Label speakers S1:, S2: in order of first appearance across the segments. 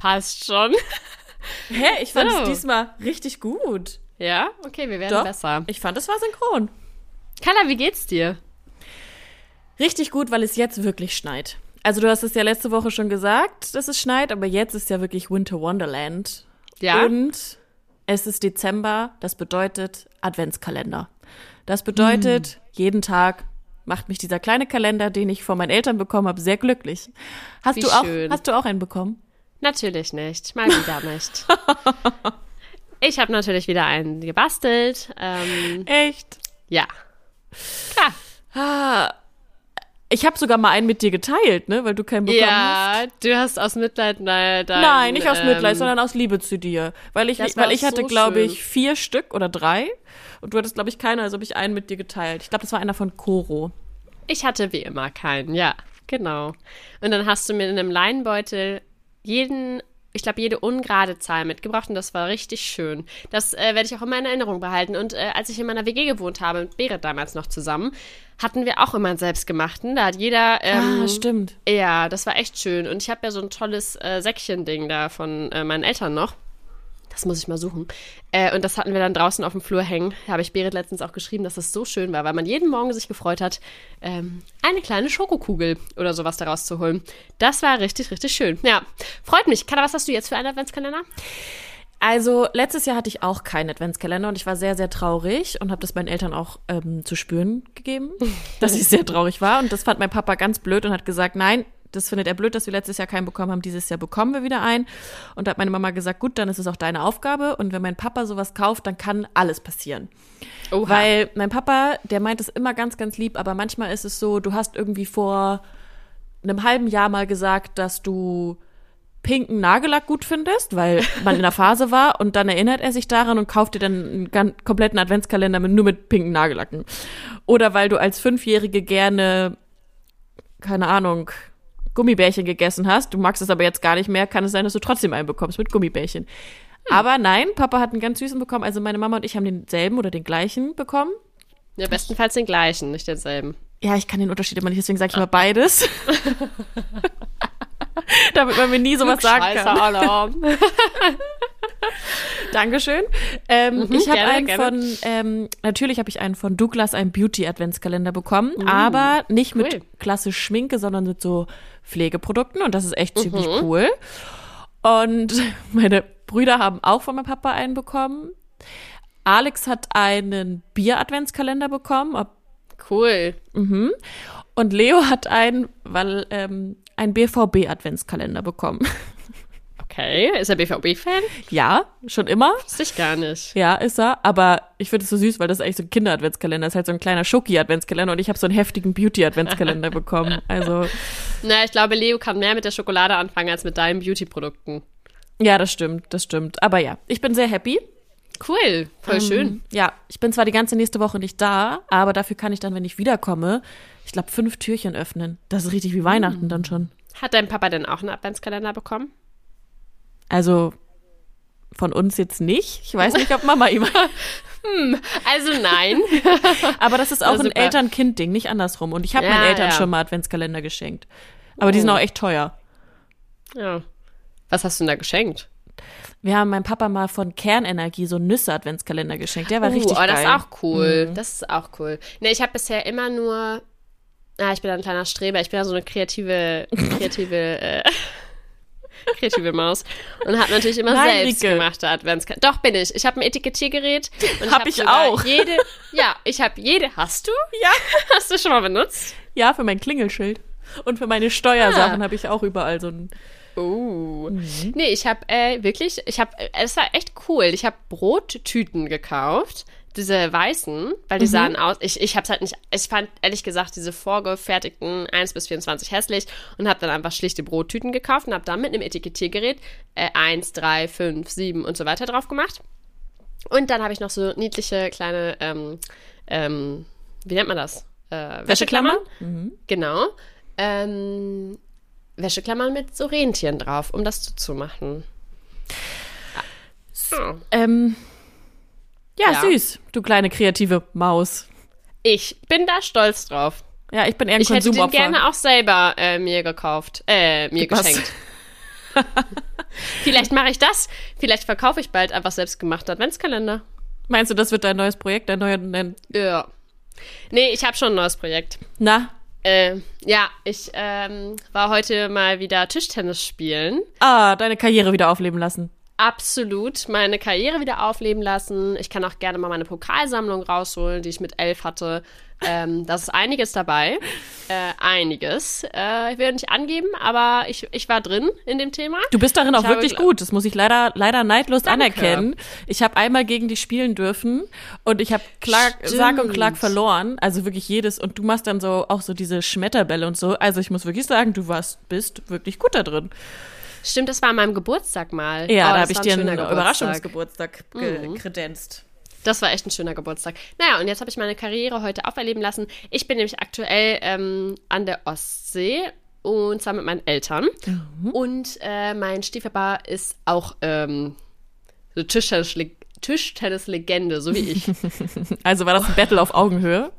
S1: passt schon.
S2: Hä? Ich fand
S1: So.
S2: es diesmal richtig gut.
S1: Ja? Okay, wir werden
S2: Doch.
S1: besser.
S2: Ich fand, es war synchron.
S1: Carla, wie geht's dir?
S2: Richtig gut, weil es jetzt wirklich schneit. Also du hast es ja letzte Woche schon gesagt, dass es schneit, aber jetzt ist ja wirklich Winter Wonderland.
S1: Ja?
S2: Und es ist Dezember, das bedeutet Adventskalender. Das bedeutet,
S1: Hm.
S2: jeden Tag macht mich dieser kleine Kalender, den ich von meinen Eltern bekommen habe, sehr glücklich. Hast
S1: Wie
S2: du auch,
S1: schön.
S2: hast du auch einen bekommen?
S1: Natürlich nicht. Mal wieder nicht. Ich habe natürlich wieder einen gebastelt. Ähm,
S2: Echt?
S1: ja. Klar.
S2: Ah, ich habe sogar mal einen mit dir geteilt, ne, weil du keinen bekommen hast.
S1: Ja, du hast aus Mitleid nein, dein,
S2: Nein, nicht aus Mitleid,
S1: ähm,
S2: sondern aus Liebe zu dir. Weil ich, weil ich hatte,
S1: so
S2: glaube ich, vier Stück oder drei. Und du hattest, glaube ich, keiner, also habe ich einen mit dir geteilt. Ich glaube, das war einer von Koro.
S1: Ich hatte wie immer keinen, ja, genau. Und dann hast du mir in einem Leinenbeutel jeden, ich glaube, jede ungerade Zahl mitgebracht und das war richtig schön. Das äh, werde ich auch immer in Erinnerung behalten. Und äh, als ich in meiner WG gewohnt habe, mit Berit damals noch zusammen, hatten wir auch immer einen selbstgemachten. Da hat jeder. Ähm,
S2: ah, stimmt.
S1: Ja, das war echt schön. Und ich habe ja so ein tolles äh, Säckchen-Ding da von äh, meinen Eltern noch. Das muss ich mal suchen. Äh, und das hatten wir dann draußen auf dem Flur hängen. Da habe ich Berit letztens auch geschrieben, dass das so schön war, weil man jeden Morgen sich gefreut hat, ähm, eine kleine Schokokugel oder sowas daraus zu holen. Das war richtig, richtig schön. Ja, freut mich. Kana, was hast du jetzt für einen Adventskalender?
S2: Also, letztes Jahr hatte ich auch keinen Adventskalender und ich war sehr, sehr traurig und habe das meinen Eltern auch ähm, zu spüren gegeben, dass ich sehr traurig war. Und das fand mein Papa ganz blöd und hat gesagt, nein, das findet er blöd, dass wir letztes Jahr keinen bekommen haben. Dieses Jahr bekommen wir wieder einen. Und da hat meine Mama gesagt, gut, dann ist es auch deine Aufgabe. Und wenn mein Papa sowas kauft, dann kann alles passieren.
S1: Oha.
S2: Weil mein Papa, der meint es immer ganz, ganz lieb, aber manchmal ist es so, du hast irgendwie vor einem halben Jahr mal gesagt, dass du pinken Nagellack gut findest, weil man in der Phase war und dann erinnert er sich daran und kauft dir dann einen kompletten Adventskalender mit, nur mit pinken Nagellacken. Oder weil du als Fünfjährige gerne, keine Ahnung, Gummibärchen gegessen hast, du magst es aber jetzt gar nicht mehr, kann es sein, dass du trotzdem einen bekommst mit Gummibärchen. Aber nein, Papa hat einen ganz süßen bekommen, also meine Mama und ich haben denselben oder den gleichen bekommen.
S1: ja, bestenfalls den gleichen, nicht denselben.
S2: Ja, ich kann den Unterschied immer nicht, deswegen sage ich immer beides. Damit man mir nie sowas sagen kann. Dankeschön. Ähm, ich habe
S1: Mhm,
S2: einen
S1: gerne.
S2: von, ähm, natürlich habe ich einen von Douglas, einen Beauty-Adventskalender bekommen, aber nicht
S1: cool.
S2: mit klassisch Schminke, sondern mit so Pflegeprodukten und das ist echt ziemlich
S1: Mhm.
S2: cool. Und meine Brüder haben auch von meinem Papa einen bekommen. Alex hat einen Bier-Adventskalender bekommen,
S1: Cool.
S2: Und Leo hat einen, weil ähm, einen BVB-Adventskalender bekommen.
S1: Okay, ist er BVB-Fan?
S2: ja, schon immer.
S1: Wusste ich gar nicht.
S2: Ja, ist er. Aber ich finde es so süß, weil das ist eigentlich so ein Kinder-Adventskalender ist. halt so ein kleiner Schoki-Adventskalender und ich habe so einen heftigen Beauty-Adventskalender bekommen. Also,
S1: Na, ich glaube, Leo kann mehr mit der Schokolade anfangen als mit deinen Beauty-Produkten.
S2: ja, das stimmt, das stimmt. Aber ja, ich bin sehr happy.
S1: Cool, voll schön.
S2: Ja, ich bin zwar die ganze nächste Woche nicht da, aber dafür kann ich dann, wenn ich wiederkomme, ich glaube, fünf Türchen öffnen. Das ist richtig wie Weihnachten dann schon.
S1: Hat dein Papa denn auch einen Adventskalender bekommen?
S2: Also von uns jetzt nicht. Ich weiß nicht, ob Mama ihm.
S1: Also nein.
S2: Aber das ist auch
S1: Ja,
S2: ein. Eltern-Kind-Ding, nicht andersrum. Und ich habe
S1: Ja,
S2: meinen Eltern
S1: ja.
S2: schon mal Adventskalender geschenkt. Aber die sind
S1: Oh.
S2: auch echt teuer.
S1: ja. Was hast du denn da geschenkt?
S2: Wir haben meinem Papa mal von Kernenergie so einen Nüsse-Adventskalender geschenkt. Der war
S1: Uh,
S2: richtig
S1: oh, das
S2: geil.
S1: ist auch cool. Das ist auch cool. Ne, ich habe bisher immer nur. Ah, ich bin ein kleiner Streber. Ich bin ja so eine kreative, kreative, äh, kreative Maus und habe natürlich immer
S2: Nein,
S1: selbst
S2: Rike.
S1: gemachte Adventskalender. Doch bin ich. Ich habe ein Etikettiergerät. Und
S2: Hab
S1: hab
S2: ich auch.
S1: Jede. Ja, ich habe jede. Hast du?
S2: Ja.
S1: Hast du schon mal benutzt?
S2: Ja, für mein Klingelschild. Und für meine Steuersachen
S1: Ah.
S2: habe ich auch überall so ein.
S1: Oh. Nee, ich habe äh, wirklich, ich habe, es war echt cool. Ich habe Brottüten gekauft, diese weißen, weil die sahen aus, ich, ich hab's halt nicht, ich fand ehrlich gesagt diese vorgefertigten 1 bis 24 hässlich und habe dann einfach schlichte Brottüten gekauft und habe dann mit einem Etikettiergerät äh, 1, 3, 5, 7 und so weiter drauf gemacht. Und dann habe ich noch so niedliche kleine, ähm, ähm, wie nennt man das? Äh, Wäscheklammern? Genau. Ähm, Wäscheklammern mit so Rentieren drauf, um das zuzumachen. Ah.
S2: Ähm, ja,
S1: Ja.
S2: süß, du kleine kreative Maus.
S1: Ich bin da stolz drauf.
S2: Ja, ich bin eher ein
S1: Ich hätte den
S2: Konsumopfer.
S1: gerne auch selber äh, mir gekauft, äh, mir
S2: Was?
S1: geschenkt. Vielleicht mache ich das. Vielleicht verkaufe ich bald einfach selbstgemachte Adventskalender.
S2: Meinst du, das wird dein neues Projekt, dein neuer, dein,
S1: Ja. Nee, ich habe schon ein neues Projekt.
S2: na?
S1: Äh, ja, ich ähm, war heute mal wieder Tischtennis spielen.
S2: Ah, deine Karriere wieder aufleben lassen.
S1: Absolut meine Karriere wieder aufleben lassen. Ich kann auch gerne mal meine Pokalsammlung rausholen, die ich mit elf hatte. Ähm, da ist einiges dabei. Äh, einiges. Äh, ich will nicht angeben, aber ich, ich war drin in dem Thema.
S2: Du bist darin auch
S1: Ich habe
S2: wirklich gut. Das muss ich leider, leider neidlos
S1: Danke.
S2: anerkennen. Ich habe einmal gegen dich spielen dürfen und ich habe. Sarg und Clark verloren. Also wirklich jedes. Und du machst dann so auch so diese Schmetterbälle und so. Also ich muss wirklich sagen, du warst, bist wirklich gut da drin.
S1: Stimmt, das war an meinem Geburtstag mal.
S2: Ja,
S1: Oh,
S2: da habe ich
S1: ein
S2: dir einen
S1: Geburtstag. Mhm.
S2: Überraschungsgeburtstag ge kredenzt.
S1: Das war echt ein schöner Geburtstag. Naja, und jetzt habe ich meine Karriere heute auferleben lassen. Ich bin nämlich aktuell ähm, an der Ostsee und zwar mit meinen Eltern.
S2: Mhm.
S1: Und äh, mein Stiefpapa ist auch ähm, so Tischtennis- Tischtennis-Legende, so wie ich.
S2: Also war das ein Battle auf Augenhöhe.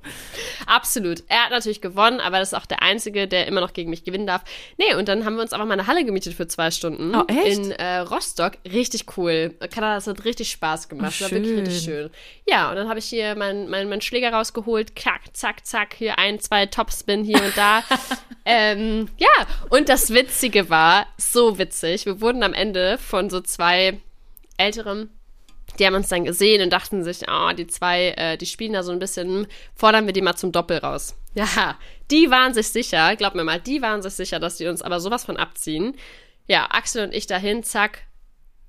S1: Absolut. Er hat natürlich gewonnen, aber das ist auch der Einzige, der immer noch gegen mich gewinnen darf. Nee, und dann haben wir uns einfach mal eine Halle gemietet für zwei Stunden.
S2: Oh, echt?
S1: In äh, Rostock. Richtig cool. Kanada, das hat richtig Spaß gemacht.
S2: Oh,
S1: war wirklich
S2: schön.
S1: richtig schön. Ja, und dann habe ich hier meinen mein, mein Schläger rausgeholt. Klack, zack, zack. Hier ein, zwei Topspin hier und da. ähm, ja, und das Witzige war, so witzig. Wir wurden am Ende von so zwei älteren die haben uns dann gesehen und dachten sich, oh, die zwei, äh, die spielen da so ein bisschen, hm, fordern wir die mal zum Doppel raus. Ja, die waren sich sicher, glaub mir mal, die waren sich sicher, dass die uns aber sowas von abziehen. Ja, Axel und ich dahin, zack.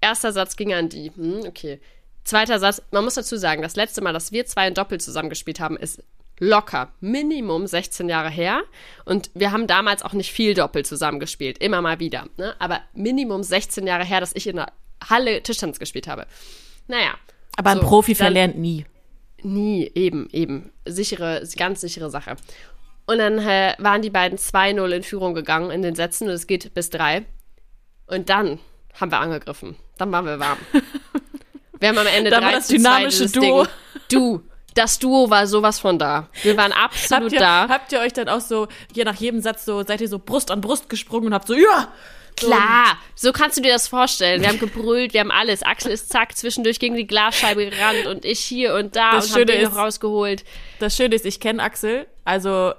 S1: Erster Satz ging an die. Hm, okay. Zweiter Satz, man muss dazu sagen, das letzte Mal, dass wir zwei ein Doppel zusammengespielt haben, ist locker, Minimum 16 Jahre her. Und wir haben damals auch nicht viel Doppel zusammengespielt, immer mal wieder. Ne? Aber Minimum 16 Jahre her, dass ich in der Halle Tischtennis gespielt habe. Naja.
S2: Aber ein
S1: So,
S2: Profi
S1: dann-
S2: verlernt nie.
S1: Nie, eben, eben. Sichere, ganz sichere Sache. Und dann äh, waren die beiden 2-0 in Führung gegangen in den Sätzen und es geht bis 3. Und dann haben wir angegriffen. Dann waren wir warm. Wir haben am Ende
S2: Da war
S1: 3
S2: das
S1: zu 2
S2: dynamische Duo.
S1: Ding. Du, das Duo war sowas von da. Wir waren absolut
S2: Habt ihr,
S1: da.
S2: habt ihr euch dann auch so, je nach jedem Satz so, seid ihr so Brust an Brust gesprungen und habt so, ja!
S1: Klar, so kannst du dir das vorstellen. Wir haben gebrüllt, wir haben alles. Axel ist zack zwischendurch gegen die Glasscheibe gerannt und ich hier und da
S2: Das
S1: und hab
S2: Schöne
S1: den noch rausgeholt.
S2: Das Schöne ist, ich kenne Axel, also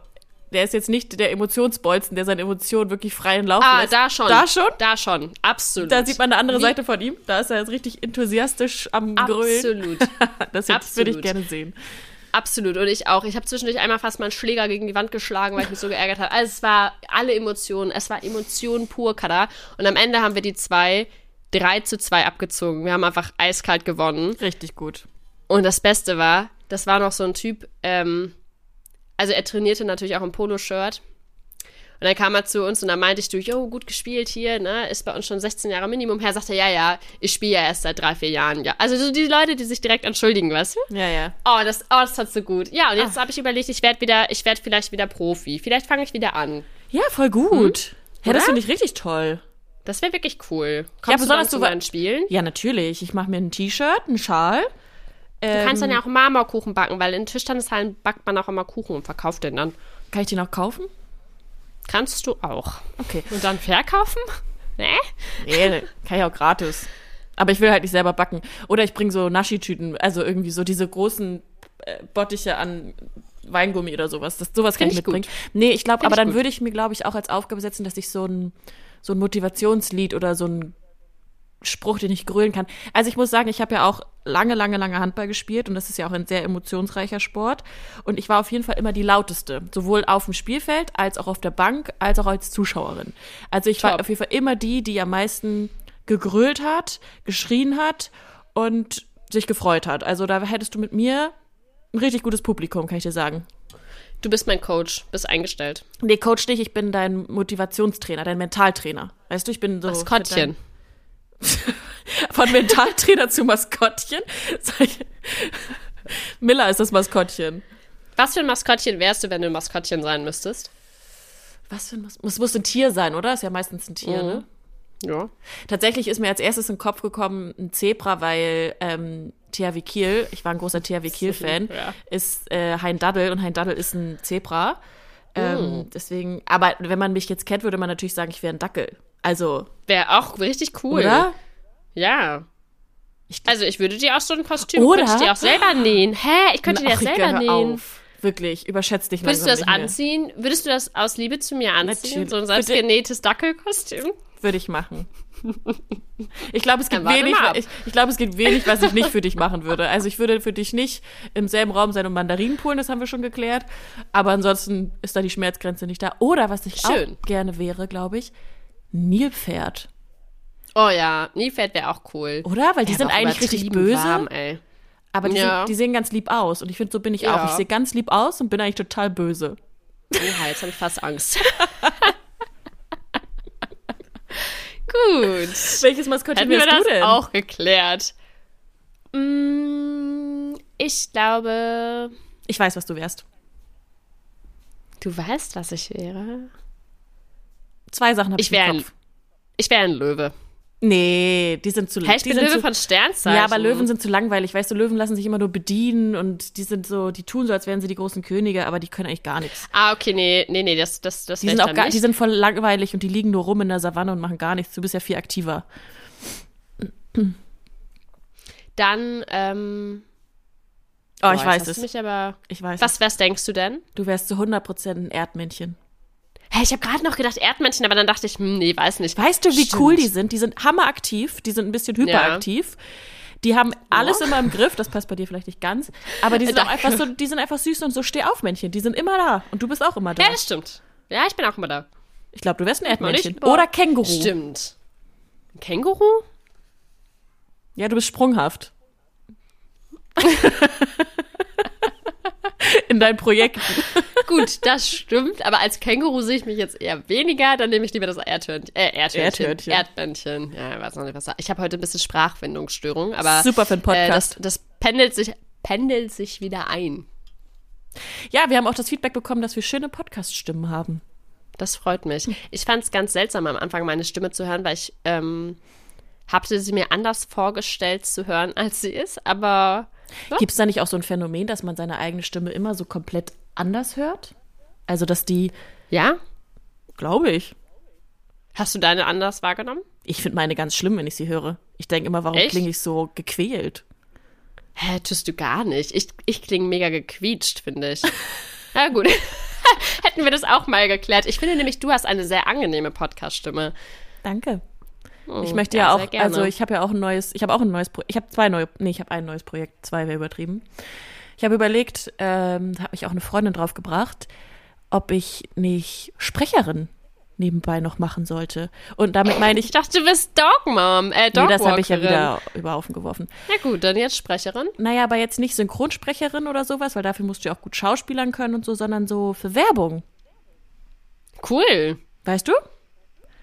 S2: der ist jetzt nicht der Emotionsbolzen, der seine Emotionen wirklich freien Lauf
S1: Ah,
S2: lässt.
S1: da schon.
S2: Da schon?
S1: Da schon, absolut.
S2: Da sieht man eine andere
S1: Wie-
S2: Seite von ihm. Da ist er jetzt richtig enthusiastisch am Grölen.
S1: Absolut.
S2: Das würde ich gerne sehen.
S1: Absolut. Und ich auch. Ich habe zwischendurch einmal fast meinen Schläger gegen die Wand geschlagen, weil ich mich so geärgert habe. Also es war alle Emotionen. Es war Emotionen pur, Kada. Und am Ende haben wir die zwei 3 zu 2 abgezogen. Wir haben einfach eiskalt gewonnen.
S2: Richtig gut.
S1: Und das Beste war, das war noch so ein Typ, ähm, also er trainierte natürlich auch im Poloshirt. Und dann kam er zu uns und dann meinte ich du, jo, gut gespielt hier, ne? Ist bei uns schon 16 Jahre Minimum her. Sagte er, ja, ja, ich spiele ja erst seit drei, vier Jahren, ja. Also so die Leute, die sich direkt entschuldigen, weißt du?
S2: Ja, ja.
S1: Oh, das, oh, das tat so gut. Ja, und jetzt habe ich überlegt, ich werde wieder, ich werde vielleicht wieder Profi. Vielleicht fange ich wieder an.
S2: Ja, voll gut. Ja, das finde ich richtig toll.
S1: Das wäre wirklich cool. Kommst
S2: besonders
S1: du dann zu Spielen?
S2: Ja, natürlich. Ich mache mir ein T-Shirt, einen Schal.
S1: Du
S2: Ähm,
S1: kannst dann ja auch Marmorkuchen backen, weil in Tischtennishallen backt man auch immer Kuchen und verkauft den dann.
S2: Kann ich den auch kaufen?
S1: Kannst du auch.
S2: Okay.
S1: Und dann verkaufen? Ne?
S2: Nee, kann ich auch gratis. Aber ich will halt nicht selber backen. Oder ich bringe so Naschi-Tüten, also irgendwie so diese großen äh, Bottiche an Weingummi oder sowas. Das, sowas kann
S1: Find
S2: ich mitbringen.
S1: gut.
S2: Nee, ich glaube, aber
S1: ich
S2: dann
S1: gut.
S2: würde ich mir, glaube ich, auch als Aufgabe setzen, dass ich so ein, so ein Motivationslied oder so ein Spruch, den ich grölen kann. Also ich muss sagen, ich habe ja auch lange, lange, lange Handball gespielt und das ist ja auch ein sehr emotionsreicher Sport. Und ich war auf jeden Fall immer die lauteste, sowohl auf dem Spielfeld als auch auf der Bank, als auch als Zuschauerin. Also ich war
S1: Top.
S2: auf jeden Fall immer die, die am meisten gegrölt hat, geschrien hat und sich gefreut hat. Also da hättest du mit mir ein richtig gutes Publikum, kann ich dir sagen.
S1: Du bist mein Coach, bist eingestellt.
S2: Nee, Coach nicht, ich bin dein Motivationstrainer, dein Mentaltrainer. Weißt du, ich bin so.
S1: Maskottchen.
S2: Von Mentaltrainer zu Maskottchen. Miller ist das Maskottchen.
S1: Was für ein Maskottchen wärst du, wenn du ein Maskottchen sein müsstest?
S2: Was für ein Mas Es muss ein Tier sein, oder? Ist ja meistens ein Tier,
S1: Mhm.
S2: ne?
S1: Ja.
S2: Tatsächlich ist mir als erstes in den Kopf gekommen ein Zebra, weil ähm, THW Kiel, ich war ein großer THW Kiel-Fan,
S1: Ja.
S2: ist äh, Hein Daddel und Hein Daddel ist ein Zebra.
S1: Oh.
S2: Ähm, Deswegen, aber wenn man mich jetzt kennt, würde man natürlich sagen, ich wäre ein Dackel. Also,
S1: Wäre auch richtig cool.
S2: oder?
S1: Ja.
S2: Ich-
S1: also ich würde dir auch so ein Kostüm,
S2: Oder?
S1: könnte ich dir auch selber nähen. Hä? Ich könnte dir
S2: Ach,
S1: das
S2: Rike,
S1: selber nähen.
S2: auf. Wirklich, überschätzt dich
S1: Würdest du das anziehen? Würdest du das aus Liebe zu mir anziehen?
S2: Natürlich.
S1: So ein selbstgenähtes Dackelkostüm?
S2: mehr. Würde ich machen. Ich glaube, es gibt wenig, ich, ich glaube, es gibt wenig, was ich nicht für dich machen würde. Also ich würde für dich nicht im selben Raum sein und Mandarinen poolen, das haben wir schon geklärt. Aber ansonsten ist da die Schmerzgrenze nicht da. Oder was ich
S1: Schön.
S2: auch gerne wäre, glaube ich, Nilpferd.
S1: Oh ja, Nilpferd wäre auch cool.
S2: Oder? Weil die
S1: Ja,
S2: sind eigentlich richtig böse.
S1: Warm.
S2: Aber die,
S1: Ja.
S2: sind, die sehen ganz lieb aus. Und ich finde, so bin ich
S1: Ja.
S2: auch. Ich sehe ganz lieb aus und bin eigentlich total böse.
S1: Oha, jetzt habe ich fast Angst. Gut.
S2: Welches Maskottchen wärst
S1: das
S2: denn?
S1: auch geklärt. Mm, ich glaube,
S2: Ich weiß, was du wärst.
S1: du weißt, was ich wäre.
S2: Zwei Sachen habe ich,
S1: Ich wär
S2: im
S1: ein-
S2: Kopf.
S1: Ich wäre ein Löwe.
S2: Nee, die sind zu
S1: Hä, ich
S2: die
S1: bin Löwe
S2: zu,
S1: von Sternzeichen.
S2: Ja, aber Löwen sind zu langweilig. Weißt du, Löwen lassen sich immer nur bedienen und die sind so, die tun so, als wären sie die großen Könige, aber die können eigentlich gar nichts.
S1: Ah, okay, nee, nee, nee, das, das, das
S2: Die sind
S1: ich
S2: auch gar,
S1: nicht.
S2: die sind voll langweilig und die liegen nur rum in der Savanne und machen gar nichts. Du bist ja viel aktiver.
S1: Dann, ähm,
S2: Oh, ich weiß es.
S1: Mich aber,
S2: Ich weiß
S1: was, was denkst du denn?
S2: Du wärst zu 100% ein Erdmännchen.
S1: Hä, ich habe gerade noch gedacht Erdmännchen, aber dann dachte ich, hm, nee, weiß nicht.
S2: Weißt du, wie
S1: Stimmt.
S2: cool die sind? Die sind hammeraktiv, die sind ein bisschen hyperaktiv. Die haben alles immer im Griff, das passt bei dir vielleicht nicht ganz, aber die sind auch
S1: Danke.
S2: einfach so, die sind einfach süß und so Stehaufmännchen. Die sind immer da und du bist auch immer da.
S1: Ja, das stimmt. Ja, ich bin auch immer da.
S2: Ich glaube, du wärst ein Erdmännchen.
S1: nicht.
S2: Oder Känguru.
S1: Stimmt. Ein Känguru?
S2: Ja, du bist sprunghaft. In deinen Projekten.
S1: Gut, das stimmt, aber als Känguru sehe ich mich jetzt eher weniger, dann nehme ich lieber das Erdhörnchen. Äh, Erdhörnchen.
S2: Erdhörnchen.
S1: Ja, weiß noch nicht, was da- Ich habe heute ein bisschen Sprachfindungsstörung, aber
S2: Super für einen
S1: äh, das,
S2: Podcast.
S1: das pendelt sich, pendelt sich wieder ein.
S2: Ja, wir haben auch das Feedback bekommen, dass wir schöne Podcast-Stimmen haben.
S1: Das freut mich. Ich fand es ganz seltsam am Anfang, meine Stimme zu hören, weil ich ähm, habte sie mir anders vorgestellt zu hören, als sie ist, aber Ja.
S2: Gibt es da nicht auch so ein Phänomen, dass man seine eigene Stimme immer so komplett anders hört? Also, dass die,
S1: ja?
S2: glaube ich.
S1: Hast du deine anders wahrgenommen?
S2: Ich finde meine ganz schlimm, wenn ich sie höre. Ich denke immer, warum klinge ich so gequält?
S1: Hä, tust du gar nicht. Ich, ich klinge mega gequietscht, finde ich. Na gut. Hätten wir das auch mal geklärt. Ich finde nämlich, du hast eine sehr angenehme Podcast-Stimme.
S2: Danke.
S1: Oh,
S2: Ich möchte ja,
S1: sehr
S2: auch, also ich habe ja auch ein neues, ich habe auch ein neues Projekt, ich habe zwei neue, nee, ich habe ein neues Projekt, zwei wäre übertrieben. Ich habe überlegt, ähm, da habe ich auch eine Freundin drauf gebracht, ob ich nicht Sprecherin nebenbei noch machen sollte. Und damit meine ich,
S1: Ich dachte, du bist Dogmom. Äh,
S2: nee, das habe ich ja wieder über Haufen geworfen.
S1: Na gut, dann jetzt Sprecherin.
S2: Naja, aber jetzt nicht Synchronsprecherin oder sowas, weil dafür musst du ja auch gut schauspielern können und so, sondern so für Werbung.
S1: Cool.
S2: Weißt du?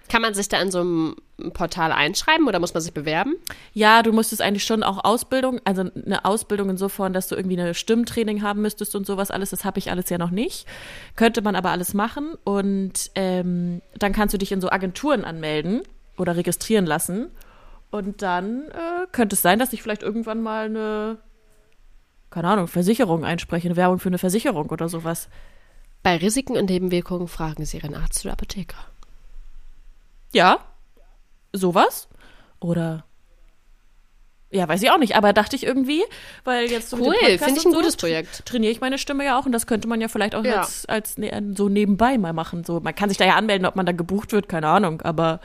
S1: Kann man sich da in so einem Portal einschreiben oder muss man sich bewerben?
S2: Ja, du musstest eigentlich schon auch Ausbildung, also eine Ausbildung insofern, dass du irgendwie eine Stimmtraining haben müsstest und sowas alles. Das habe ich alles ja noch nicht. Könnte man aber alles machen und ähm, dann kannst du dich in so Agenturen anmelden oder registrieren lassen. Und dann äh, könnte es sein, dass ich vielleicht irgendwann mal eine, keine Ahnung, Versicherung einspreche, eine Werbung für eine Versicherung oder sowas.
S1: Bei Risiken und Nebenwirkungen fragen Sie Ihren Arzt oder Apotheker.
S2: Ja, sowas. Oder ja, weiß ich auch nicht, aber dachte ich irgendwie, weil jetzt so
S1: Cool, finde ich ein
S2: so
S1: gutes Projekt.
S2: Trainiere ich meine Stimme ja auch und das könnte man ja vielleicht auch
S1: Ja.
S2: als, als ne, so nebenbei mal machen. So, man kann sich da ja anmelden, ob man da gebucht wird, keine Ahnung, aber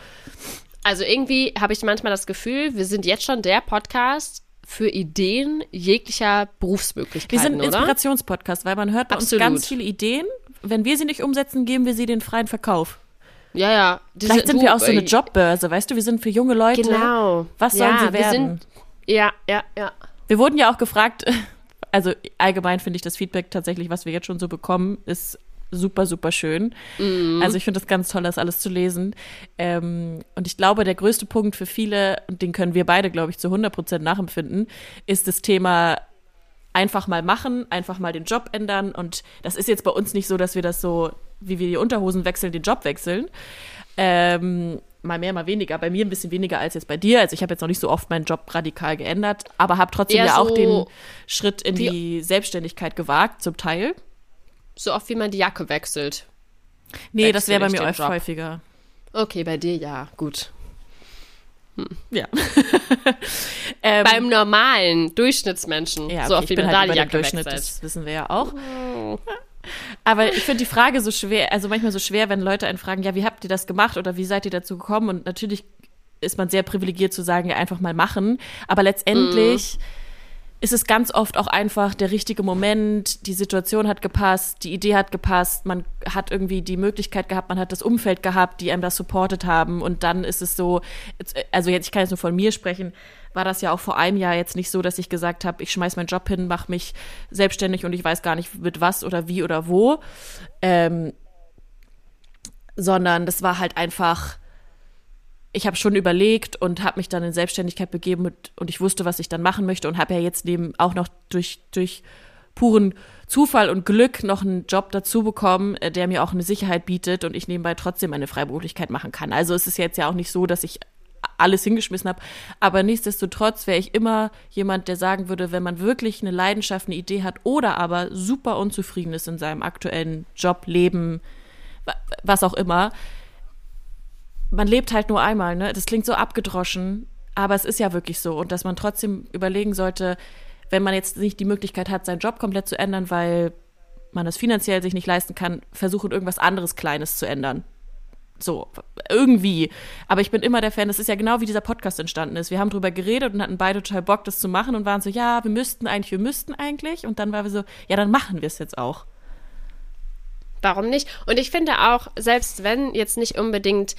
S1: Also irgendwie habe ich manchmal das Gefühl, wir sind jetzt schon der Podcast für Ideen jeglicher Berufsmöglichkeiten,
S2: wir sind ein? Inspirationspodcast, weil man hört bei
S1: Absolut.
S2: uns ganz viele Ideen. Wenn wir sie nicht umsetzen, geben wir sie den freien Verkauf.
S1: Ja, ja. Diese-
S2: Vielleicht sind
S1: du,
S2: wir auch so eine
S1: äh,
S2: Jobbörse, weißt du, wir sind für junge Leute.
S1: Genau.
S2: Was sollen
S1: ja,
S2: sie
S1: wir
S2: werden?
S1: Sind, ja, ja, ja.
S2: Wir wurden ja auch gefragt, also allgemein finde ich das Feedback tatsächlich, was wir jetzt schon so bekommen, ist super, super schön. Also ich finde das ganz toll, das alles zu lesen. Ähm, und ich glaube, der größte Punkt für viele, und den können wir beide, glaube ich, zu 100 Prozent nachempfinden, ist das Thema einfach mal machen, einfach mal den Job ändern. Und das ist jetzt bei uns nicht so, dass wir das so, wie wir die Unterhosen wechseln, den Job wechseln. Ähm, mal mehr, mal weniger. Bei mir ein bisschen weniger als jetzt bei dir. Also ich habe jetzt noch nicht so oft meinen Job radikal geändert, aber habe trotzdem
S1: Eher
S2: ja auch
S1: so
S2: den Schritt in
S1: wie-
S2: die Selbstständigkeit gewagt, zum Teil.
S1: So oft wie man die Jacke wechselt.
S2: Nee, das
S1: Wechsel
S2: wäre bei mir häufiger.
S1: Okay, bei dir ja, gut.
S2: Hm. Ja.
S1: ähm, Beim normalen Durchschnittsmenschen.
S2: Ja, okay, so auf die halt Durchschnitt, das wissen wir ja auch. Oh. Aber ich finde die Frage so schwer, also manchmal so schwer, wenn Leute einen fragen, ja, wie habt ihr das gemacht oder wie seid ihr dazu gekommen? Und natürlich ist man sehr privilegiert zu sagen, ja, einfach mal machen. Aber letztendlich mm. Ist es ganz oft auch einfach der richtige Moment, die Situation hat gepasst, die Idee hat gepasst, man hat irgendwie die Möglichkeit gehabt, man hat das Umfeld gehabt, die einem das supportet haben. Und dann ist es so, also jetzt, ich kann jetzt nur von mir sprechen, war das ja auch vor einem Jahr jetzt nicht so, dass ich gesagt habe, ich schmeiß meinen Job hin, mache mich selbstständig und ich weiß gar nicht mit was oder wie oder wo. Ähm, sondern das war halt einfach, ich habe schon überlegt und habe mich dann in Selbstständigkeit begeben und, und ich wusste, was ich dann machen möchte und habe ja jetzt neben auch noch durch, durch puren Zufall und Glück noch einen Job dazu bekommen, äh, der mir auch eine Sicherheit bietet und ich nebenbei trotzdem eine Freiberuflichkeit machen kann. Also es ist jetzt ja auch nicht so, dass ich alles hingeschmissen habe. Aber nichtsdestotrotz wäre ich immer jemand, der sagen würde, wenn man wirklich eine Leidenschaft, eine Idee hat oder aber super unzufrieden ist in seinem aktuellen Job, Leben, was auch immer, man lebt halt nur einmal, ne? Das klingt so abgedroschen, aber es ist ja wirklich so. Und dass man trotzdem überlegen sollte, wenn man jetzt nicht die Möglichkeit hat, seinen Job komplett zu ändern, weil man das finanziell sich nicht leisten kann, versuchen irgendwas anderes Kleines zu ändern. So, irgendwie. Aber ich bin immer der Fan, das ist ja genau wie dieser Podcast entstanden ist. Wir haben drüber geredet und hatten beide total Bock, das zu machen und waren so, ja, wir müssten eigentlich, wir müssten eigentlich. Und dann waren wir so, ja, dann machen wir es jetzt auch.
S1: Warum nicht? Und ich finde auch, selbst wenn jetzt nicht unbedingt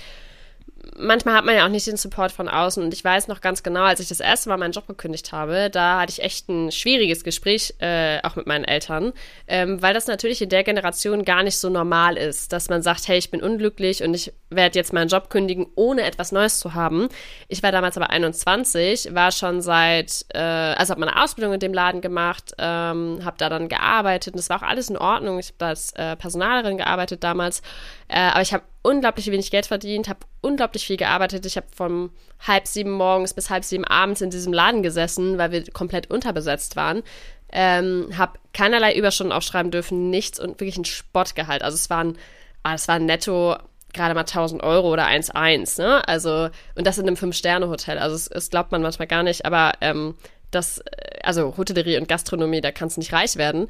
S1: manchmal hat man ja auch nicht den Support von außen. Und ich weiß noch ganz genau, als ich das erste Mal meinen Job gekündigt habe, da hatte ich echt ein schwieriges Gespräch, äh, auch mit meinen Eltern, ähm, weil das natürlich in der Generation gar nicht so normal ist, dass man sagt, hey, ich bin unglücklich und ich werde jetzt meinen Job kündigen, ohne etwas Neues zu haben. Ich war damals aber 21, war schon seit, äh, also habe meine Ausbildung in dem Laden gemacht, ähm, habe da dann gearbeitet und das war auch alles in Ordnung. Ich habe als äh, Personalerin gearbeitet damals, äh, aber ich habe unglaublich wenig Geld verdient, habe unglaublich viel gearbeitet. Ich habe von halb sieben morgens bis halb sieben abends in diesem Laden gesessen, weil wir komplett unterbesetzt waren. Ähm, habe keinerlei Überstunden aufschreiben dürfen, nichts und wirklich ein Spottgehalt. Also es waren, ah, es waren netto gerade mal 1000 Euro oder 1,1, ne? Also, und das in einem Fünf-Sterne-Hotel. Also, es, glaubt man manchmal gar nicht, aber ähm, das, äh, also Hotellerie und Gastronomie, da kannst du nicht reich werden.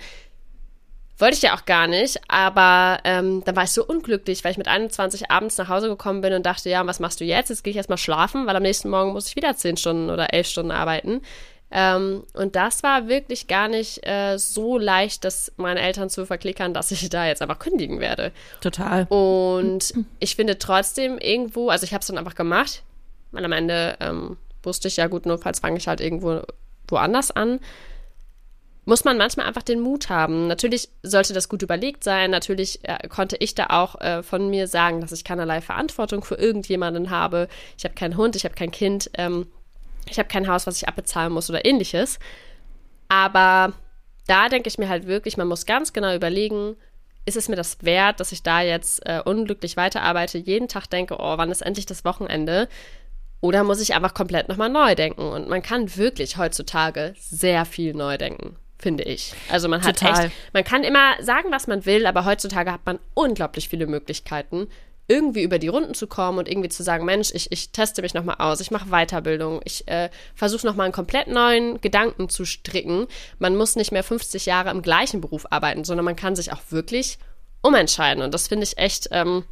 S1: Wollte ich ja auch gar nicht, aber ähm, dann war ich so unglücklich, weil ich mit 21 abends nach Hause gekommen bin und dachte, ja, was machst du jetzt? Jetzt gehe ich erstmal schlafen, weil am nächsten Morgen muss ich wieder 10 Stunden oder 11 Stunden arbeiten. Ähm, und das war wirklich gar nicht äh, so leicht, das meinen Eltern zu verklickern, dass ich da jetzt einfach kündigen werde.
S2: Total.
S1: Und ich finde trotzdem irgendwo, also ich habe es dann einfach gemacht, weil am Ende ähm, wusste ich ja gut, notfalls fange ich halt irgendwo woanders an muss man manchmal einfach den Mut haben. Natürlich sollte das gut überlegt sein. Natürlich äh, konnte ich da auch äh, von mir sagen, dass ich keinerlei Verantwortung für irgendjemanden habe. Ich habe keinen Hund, ich habe kein Kind, ähm, ich habe kein Haus, was ich abbezahlen muss oder ähnliches. Aber da denke ich mir halt wirklich, man muss ganz genau überlegen, ist es mir das wert, dass ich da jetzt äh, unglücklich weiterarbeite, jeden Tag denke, oh, wann ist endlich das Wochenende? Oder muss ich einfach komplett nochmal neu denken? Und man kann wirklich heutzutage sehr viel neu denken finde ich. Also man hat Total. echt, man kann immer sagen, was man will, aber heutzutage hat man unglaublich viele Möglichkeiten, irgendwie über die Runden zu kommen und irgendwie zu sagen, Mensch, ich, ich teste mich nochmal aus, ich mache Weiterbildung, ich äh, versuche nochmal einen komplett neuen Gedanken zu stricken. Man muss nicht mehr 50 Jahre im gleichen Beruf arbeiten, sondern man kann sich auch wirklich umentscheiden. Und das finde ich echt, ähm,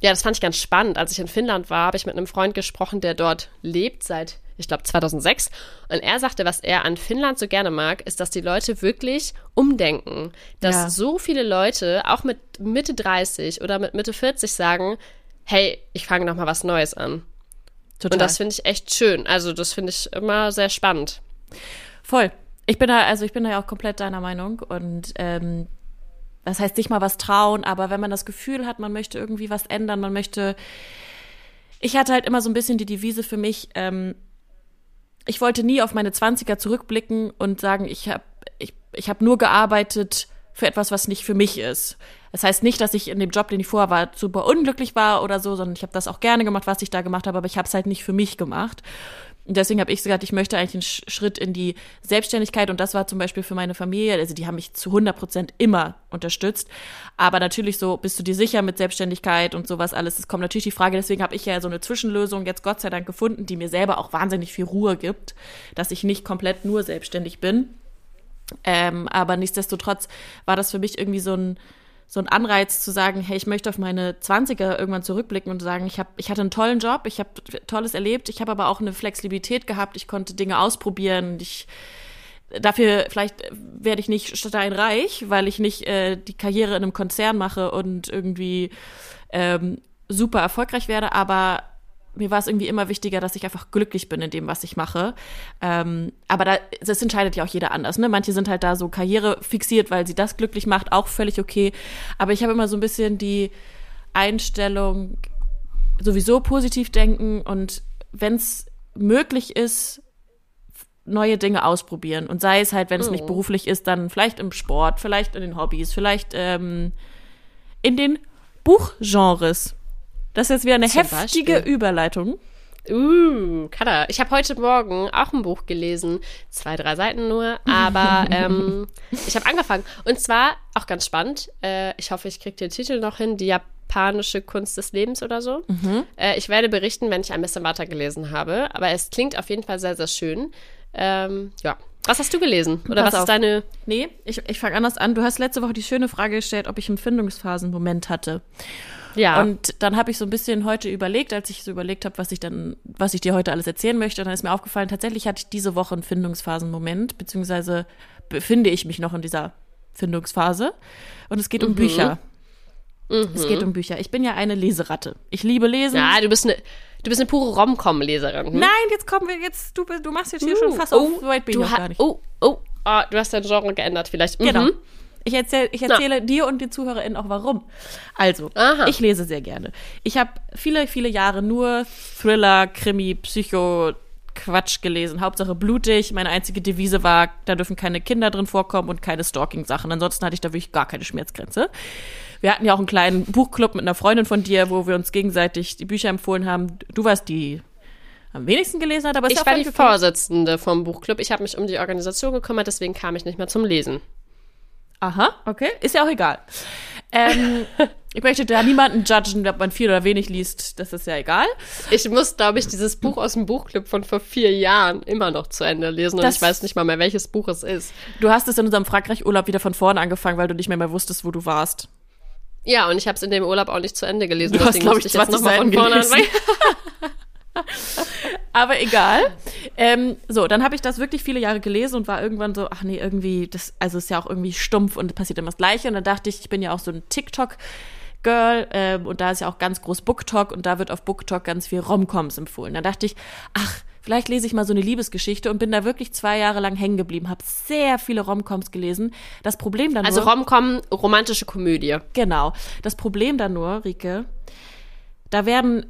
S1: ja, das fand ich ganz spannend. Als ich in Finnland war, habe ich mit einem Freund gesprochen, der dort lebt seit ich glaube 2006. Und er sagte, was er an Finnland so gerne mag, ist, dass die Leute wirklich umdenken. Dass ja. so viele Leute, auch mit Mitte 30 oder mit Mitte 40 sagen, hey, ich fange noch mal was Neues an. Total. Und das finde ich echt schön. Also das finde ich immer sehr spannend.
S2: Voll. Ich bin da, also ich bin da ja auch komplett deiner Meinung und ähm, das heißt, sich mal was trauen, aber wenn man das Gefühl hat, man möchte irgendwie was ändern, man möchte. Ich hatte halt immer so ein bisschen die Devise für mich, ähm, ich wollte nie auf meine Zwanziger zurückblicken und sagen, ich habe ich, ich hab nur gearbeitet für etwas, was nicht für mich ist. Das heißt nicht, dass ich in dem Job, den ich vorher war, super unglücklich war oder so, sondern ich habe das auch gerne gemacht, was ich da gemacht habe, aber ich habe es halt nicht für mich gemacht. Deswegen habe ich gesagt, ich möchte eigentlich einen Schritt in die Selbstständigkeit. Und das war zum Beispiel für meine Familie, also die haben mich zu 100 Prozent immer unterstützt. Aber natürlich so, bist du dir sicher mit Selbstständigkeit und sowas alles? Es kommt natürlich die Frage, deswegen habe ich ja so eine Zwischenlösung jetzt Gott sei Dank gefunden, die mir selber auch wahnsinnig viel Ruhe gibt, dass ich nicht komplett nur selbstständig bin. Ähm, aber nichtsdestotrotz war das für mich irgendwie so ein, so ein Anreiz zu sagen, hey, ich möchte auf meine Zwanziger irgendwann zurückblicken und sagen, ich, hab, ich hatte einen tollen Job, ich habe Tolles erlebt, ich habe aber auch eine Flexibilität gehabt, ich konnte Dinge ausprobieren, ich dafür vielleicht werde ich nicht steinreich, weil ich nicht äh, die Karriere in einem Konzern mache und irgendwie ähm, super erfolgreich werde, aber mir war es irgendwie immer wichtiger, dass ich einfach glücklich bin in dem, was ich mache. Ähm, aber da, das entscheidet ja auch jeder anders. Ne? Manche sind halt da so Karriere fixiert, weil sie das glücklich macht, auch völlig okay. Aber ich habe immer so ein bisschen die Einstellung, sowieso positiv denken und wenn es möglich ist, neue Dinge ausprobieren. Und sei es halt, wenn es oh. nicht beruflich ist, dann vielleicht im Sport, vielleicht in den Hobbys, vielleicht ähm, in den Buchgenres. Das ist jetzt wieder eine Zum heftige Beispiel. Überleitung.
S1: Uh, Kada. Ich habe heute Morgen auch ein Buch gelesen. Zwei, drei Seiten nur. Aber ähm, ich habe angefangen. Und zwar, auch ganz spannend, äh, ich hoffe, ich kriege den Titel noch hin, die japanische Kunst des Lebens oder so. Mhm. Äh, ich werde berichten, wenn ich ein bisschen weiter gelesen habe. Aber es klingt auf jeden Fall sehr, sehr schön. Ähm, ja. Was hast du gelesen? Oder Pass was auf. ist deine.
S2: Nee, ich, ich fange anders an. Du hast letzte Woche die schöne Frage gestellt, ob ich einen Findungsphasen-Moment hatte. Ja. Und dann habe ich so ein bisschen heute überlegt, als ich so überlegt habe, was ich dann, was ich dir heute alles erzählen möchte, dann ist mir aufgefallen, tatsächlich hatte ich diese Woche einen Findungsphasen-Moment, beziehungsweise befinde ich mich noch in dieser Findungsphase. Und es geht um mhm. Bücher. Mhm. Es geht um Bücher. Ich bin ja eine Leseratte. Ich liebe Lesen.
S1: Ja, du bist eine. Du bist eine pure Rom-Com-Leserin. Hm?
S2: Nein, jetzt kommen wir jetzt. Du, du machst jetzt hier uh, schon fast oh, auf. So weit bin ich gar nicht.
S1: Oh, oh, oh, du hast dein Genre geändert vielleicht.
S2: Genau. Mhm. Genau. Ich, erzähl, ich erzähle Na. dir und den ZuhörerInnen auch warum. Also, Aha. ich lese sehr gerne. Ich habe viele, viele Jahre nur Thriller, Krimi, Psycho, Quatsch gelesen. Hauptsache blutig. Meine einzige Devise war, da dürfen keine Kinder drin vorkommen und keine Stalking-Sachen. Ansonsten hatte ich da wirklich gar keine Schmerzgrenze. Wir hatten ja auch einen kleinen Buchclub mit einer Freundin von dir, wo wir uns gegenseitig die Bücher empfohlen haben. Du warst die am wenigsten gelesen hat, aber
S1: ich war die Vorsitzende vom Buchclub. Ich habe mich um die Organisation gekümmert, deswegen kam ich nicht mehr zum Lesen.
S2: Aha, okay. Ist ja auch egal. Ähm, ich möchte da niemanden judgen, ob man viel oder wenig liest. Das ist ja egal.
S1: Ich muss, glaube ich, dieses Buch aus dem Buchclub von vor vier Jahren immer noch zu Ende lesen. Und das, ich weiß nicht mal mehr, welches Buch es ist.
S2: Du hast es in unserem Frankreich-Urlaub wieder von vorne angefangen, weil du nicht mehr, mehr wusstest, wo du warst.
S1: Ja, und ich habe es in dem Urlaub auch nicht zu Ende gelesen.
S2: Du hast, glaube ich, 20 jetzt Seiten von vorne gelesen. Aber egal. Ähm, so, dann habe ich das wirklich viele Jahre gelesen und war irgendwann so, ach nee, irgendwie, das, also ist ja auch irgendwie stumpf und passiert immer das Gleiche. Und dann dachte ich, ich bin ja auch so ein TikTok- Girl ähm, und da ist ja auch ganz groß BookTok und da wird auf BookTok ganz viel Romcoms empfohlen. Da dachte ich, ach, vielleicht lese ich mal so eine Liebesgeschichte und bin da wirklich zwei Jahre lang hängen geblieben, habe sehr viele Romcoms gelesen. Das Problem dann
S1: also
S2: nur...
S1: Also Romcom, romantische Komödie.
S2: Genau. Das Problem dann nur, Rike, da werden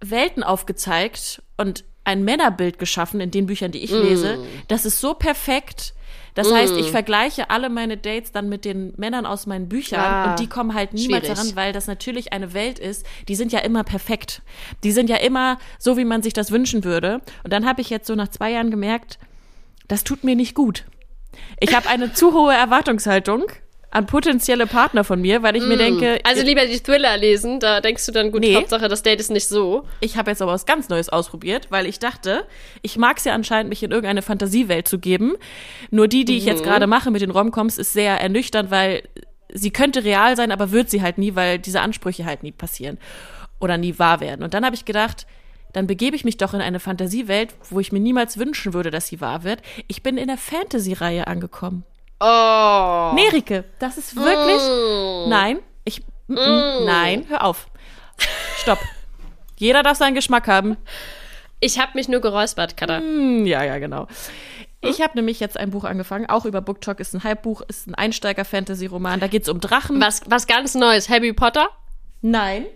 S2: Welten aufgezeigt und ein Männerbild geschaffen in den Büchern, die ich lese. Mm. Das ist so perfekt. Das mm. heißt, ich vergleiche alle meine Dates dann mit den Männern aus meinen Büchern ah, und die kommen halt niemals schwierig. heran, weil das natürlich eine Welt ist, die sind ja immer perfekt. Die sind ja immer so, wie man sich das wünschen würde. Und dann habe ich jetzt so nach zwei Jahren gemerkt, das tut mir nicht gut. Ich habe eine zu hohe Erwartungshaltung an potenzielle Partner von mir, weil ich mm. mir denke.
S1: Also lieber die Thriller lesen, da denkst du dann, gut, nee. Hauptsache das Date ist nicht so.
S2: Ich habe jetzt aber was ganz Neues ausprobiert, weil ich dachte, ich mag es ja anscheinend, mich in irgendeine Fantasiewelt zu geben. Nur die, die mhm. ich jetzt mhm. gerade mache mit den Romcoms, ist sehr ernüchternd, weil sie könnte real sein, aber wird sie halt nie, weil diese Ansprüche halt nie passieren oder nie wahr werden. Und dann habe ich gedacht, dann begebe ich mich doch in eine Fantasiewelt, wo ich mir niemals wünschen würde, dass sie wahr wird. Ich bin in der Fantasy-Reihe angekommen.
S1: Oh.
S2: Nerike, das ist wirklich. Mm. Nein, ich. Mm, mm. Nein, hör auf. Stopp. Jeder darf seinen Geschmack haben.
S1: Ich habe mich nur geräuspert, Katha.
S2: Mm, ja, ja, genau. Ich habe nämlich jetzt ein Buch angefangen, auch über BookTok, ist ein Halbbuch, ist ein Einsteiger-Fantasy-Roman. Da geht es um Drachen.
S1: Was, was ganz Neues. Harry Potter?
S2: Nein.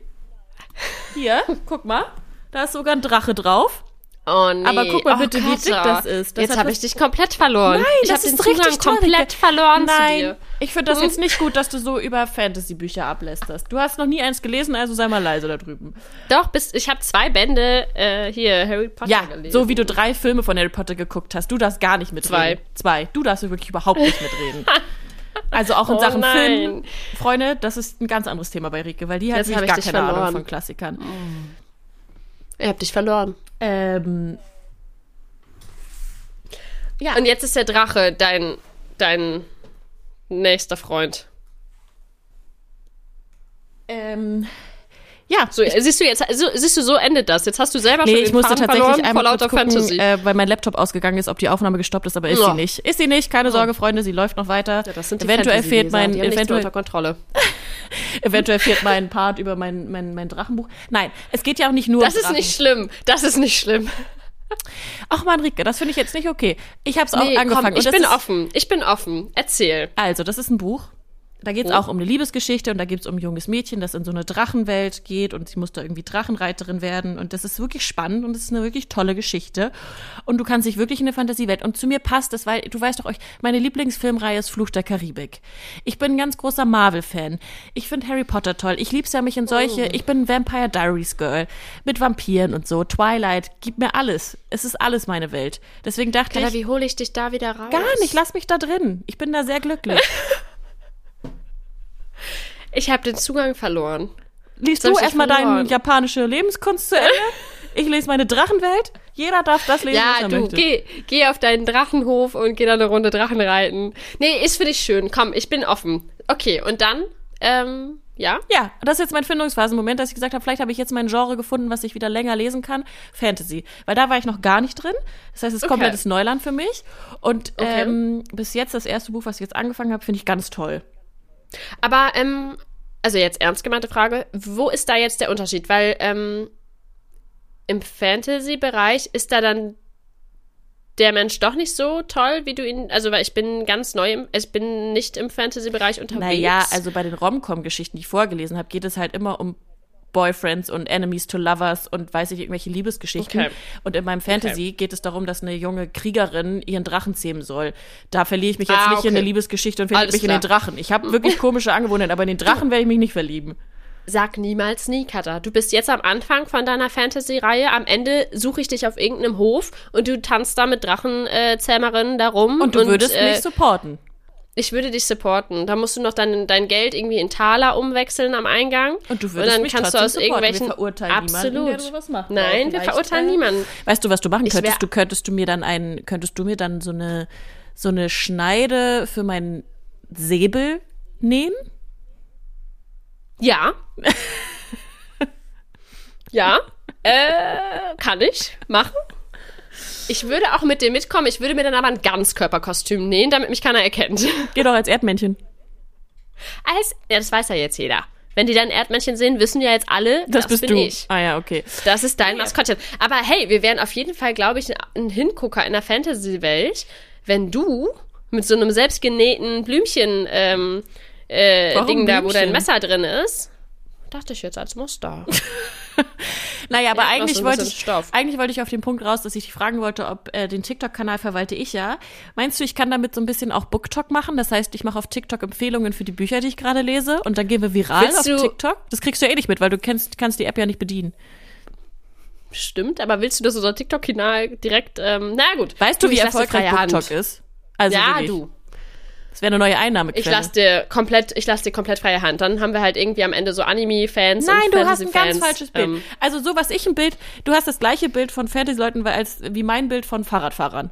S2: Hier, guck mal. Da ist sogar ein Drache drauf.
S1: Oh nee.
S2: Aber guck mal
S1: oh
S2: bitte, wie
S1: Gott,
S2: dick
S1: oh.
S2: das ist. Das
S1: jetzt habe ich dich komplett verloren.
S2: Nein,
S1: ich
S2: das
S1: den
S2: ist
S1: Zugang
S2: richtig toll,
S1: komplett verloren
S2: Nein, ich finde das jetzt nicht gut, dass du so über Fantasy-Bücher ablästerst. Du hast noch nie eins gelesen, also sei mal leise da drüben.
S1: Doch, bis, ich habe zwei Bände äh, hier Harry Potter
S2: Ja,
S1: gelesen.
S2: so wie du drei Filme von Harry Potter geguckt hast. Du darfst gar nicht mitreden.
S1: Zwei.
S2: Zwei. Du darfst wirklich überhaupt nicht mitreden. Also auch in
S1: Oh
S2: Sachen
S1: nein.
S2: Film, Freunde, das ist ein ganz anderes Thema bei Rike, weil die hat
S1: Jetzt hab
S2: wirklich
S1: ich
S2: gar keine Ahnung
S1: verloren.
S2: von Klassikern.
S1: Ich habe dich verloren.
S2: Ähm, ja,
S1: Und jetzt ist der Drache dein, dein nächster Freund.
S2: ähm, ja,
S1: So, siehst du jetzt, so, siehst du, so endet das. Jetzt hast du selber
S2: Nee,
S1: schon
S2: ich
S1: den
S2: musste
S1: Faden
S2: tatsächlich
S1: verloren vor
S2: einmal
S1: lauter
S2: gucken,
S1: Fantasy.
S2: äh, weil mein Laptop ausgegangen ist, ob die Aufnahme gestoppt ist, aber ist
S1: Ja.
S2: sie nicht. Ist sie nicht, keine Sorge, Freunde, sie läuft noch weiter.
S1: ja, das sind die
S2: eventuell fehlt mein,
S1: die
S2: eventuell,
S1: unter Kontrolle.
S2: eventuell fehlt mein Part über mein, mein, mein Drachenbuch. Nein, es geht ja auch nicht nur
S1: Das
S2: um
S1: ist nicht schlimm. Das ist nicht schlimm.
S2: Ach man, Rike, das finde ich jetzt nicht okay. Ich habe es auch
S1: Nee,
S2: angefangen.
S1: komm,
S2: und
S1: ich bin
S2: ist,
S1: offen. Ich bin offen. Erzähl.
S2: Also, das ist ein Buch. Da geht es
S1: Oh.
S2: auch um eine Liebesgeschichte und da geht es um ein junges Mädchen, das in so eine Drachenwelt geht und sie muss da irgendwie Drachenreiterin werden. Und das ist wirklich spannend und es ist eine wirklich tolle Geschichte. Und du kannst dich wirklich in eine Fantasiewelt. Und zu mir passt es, weil du weißt doch euch, meine Lieblingsfilmreihe ist Fluch der Karibik. Ich bin ein ganz großer Marvel-Fan. Ich finde Harry Potter toll. Ich lieb's ja mich in solche, ich bin ein Vampire Diaries Girl. Mit Vampiren und so. Twilight, gib mir alles. Es ist alles meine Welt. Deswegen dachte
S1: Kada,
S2: ich,
S1: wie hole ich dich da wieder raus?
S2: gar nicht, lass mich da drin. Ich bin da sehr glücklich.
S1: Ich habe den Zugang verloren.
S2: Liest du erstmal deine japanische Lebenskunst zu Ende? Ich lese meine Drachenwelt. Jeder darf das lesen, was
S1: Ja,
S2: er
S1: du,
S2: möchte.
S1: geh, geh auf deinen Drachenhof und geh da eine Runde Drachen reiten. Nee, ist für dich schön. Komm, ich bin offen. Okay, und dann, ähm, ja?
S2: Ja, das ist jetzt mein Findungsphasen-Moment, dass ich gesagt habe, vielleicht habe ich jetzt mein Genre gefunden, was ich wieder länger lesen kann. Fantasy. Weil da war ich noch gar nicht drin. Das heißt, es ist
S1: Okay.
S2: komplettes Neuland für mich. Und
S1: Okay.
S2: ähm, bis jetzt das erste Buch, was ich jetzt angefangen habe, finde ich ganz toll.
S1: Aber, ähm, also jetzt ernst gemeinte Frage, wo ist da jetzt der Unterschied? Weil, ähm, im Fantasy-Bereich ist da dann der Mensch doch nicht so toll, wie du ihn, also weil ich bin ganz neu, im, ich bin nicht im Fantasy-Bereich unterwegs.
S2: Naja, also bei den Rom-Com-Geschichten, die ich vorgelesen habe, geht es halt immer um Boyfriends und Enemies to Lovers und weiß ich, irgendwelche Liebesgeschichten.
S1: Okay.
S2: Und in meinem Fantasy geht es darum, dass eine junge Kriegerin ihren Drachen zähmen soll. Da verliere ich mich jetzt
S1: Ah,
S2: nicht in
S1: okay.
S2: eine Liebesgeschichte und verliebe mich in den
S1: klar.
S2: Drachen. Ich habe wirklich komische Angewohnheiten, aber in den Drachen werde ich mich nicht verlieben.
S1: Sag niemals nie, Katha. Du bist jetzt am Anfang von deiner Fantasy-Reihe. Am Ende suche ich dich auf irgendeinem Hof und du tanzt da mit Drachenzähmerinnen da rum.
S2: Und du würdest
S1: äh,
S2: mich supporten.
S1: Ich würde dich supporten. Da musst du noch dein, dein Geld irgendwie in Taler umwechseln am Eingang.
S2: Und du würdest
S1: dann
S2: mich
S1: kannst du aus
S2: supporten.
S1: irgendwelchen
S2: Wir verurteilen
S1: absolut.
S2: niemanden, der sowas macht.
S1: Nein, wir
S2: vielleicht,
S1: verurteilen
S2: äh,
S1: niemanden.
S2: Weißt du, was du machen
S1: Ich
S2: könntest? Du könntest du mir dann einen, könntest du mir dann so eine so eine Schneide für meinen Säbel nähen?
S1: Ja. ja. Äh, kann ich machen. Ich würde auch mit dir mitkommen. Ich würde mir dann aber ein Ganzkörperkostüm nähen, damit mich keiner erkennt.
S2: Geh doch als Erdmännchen.
S1: Als, ja, das weiß ja jetzt jeder. Wenn die dann Erdmännchen sehen, wissen ja jetzt alle,
S2: Das,
S1: das,
S2: bist
S1: bin
S2: du.
S1: ich.
S2: Ah ja, okay.
S1: Das ist dein Maskottchen. Aber hey, wir wären auf jeden Fall, glaube ich, ein- Hingucker in der Fantasy-Welt, wenn du mit so einem selbstgenähten Blümchen ähm, äh,
S2: Warum
S1: Ding da, wo dein? Messer drin ist. Dachte ich jetzt als Muster.
S2: Naja, aber
S1: Ja,
S2: eigentlich wollte ich,
S1: Stoff.
S2: eigentlich wollte ich auf den Punkt raus, dass ich dich fragen wollte, ob äh, den TikTok-Kanal verwalte ich ja. Meinst du, ich kann damit so ein bisschen auch BookTok machen? Das heißt, ich mache auf TikTok Empfehlungen für die Bücher, die ich gerade lese und dann gehen wir viral
S1: Willst
S2: auf
S1: du-
S2: TikTok? Das kriegst du eh nicht mit, weil du kennst, kannst die App ja nicht bedienen.
S1: Stimmt, aber willst du, dass unser TikTok-Kanal direkt, ähm, na gut.
S2: Weißt du, wie erfolgreich
S1: freie Hand.
S2: BookTok ist? Also
S1: Ja,
S2: wirklich.
S1: du.
S2: Das wäre eine neue Einnahmequelle.
S1: Ich lass dir komplett, ich lass dir komplett freie Hand. Dann haben wir halt irgendwie am Ende so Anime-Fans
S2: Nein,
S1: und
S2: du hast ein ganz falsches Bild.
S1: Ähm,
S2: also so was ich ein Bild, du hast das gleiche Bild von Fantasy-Leuten als wie mein Bild von Fahrradfahrern.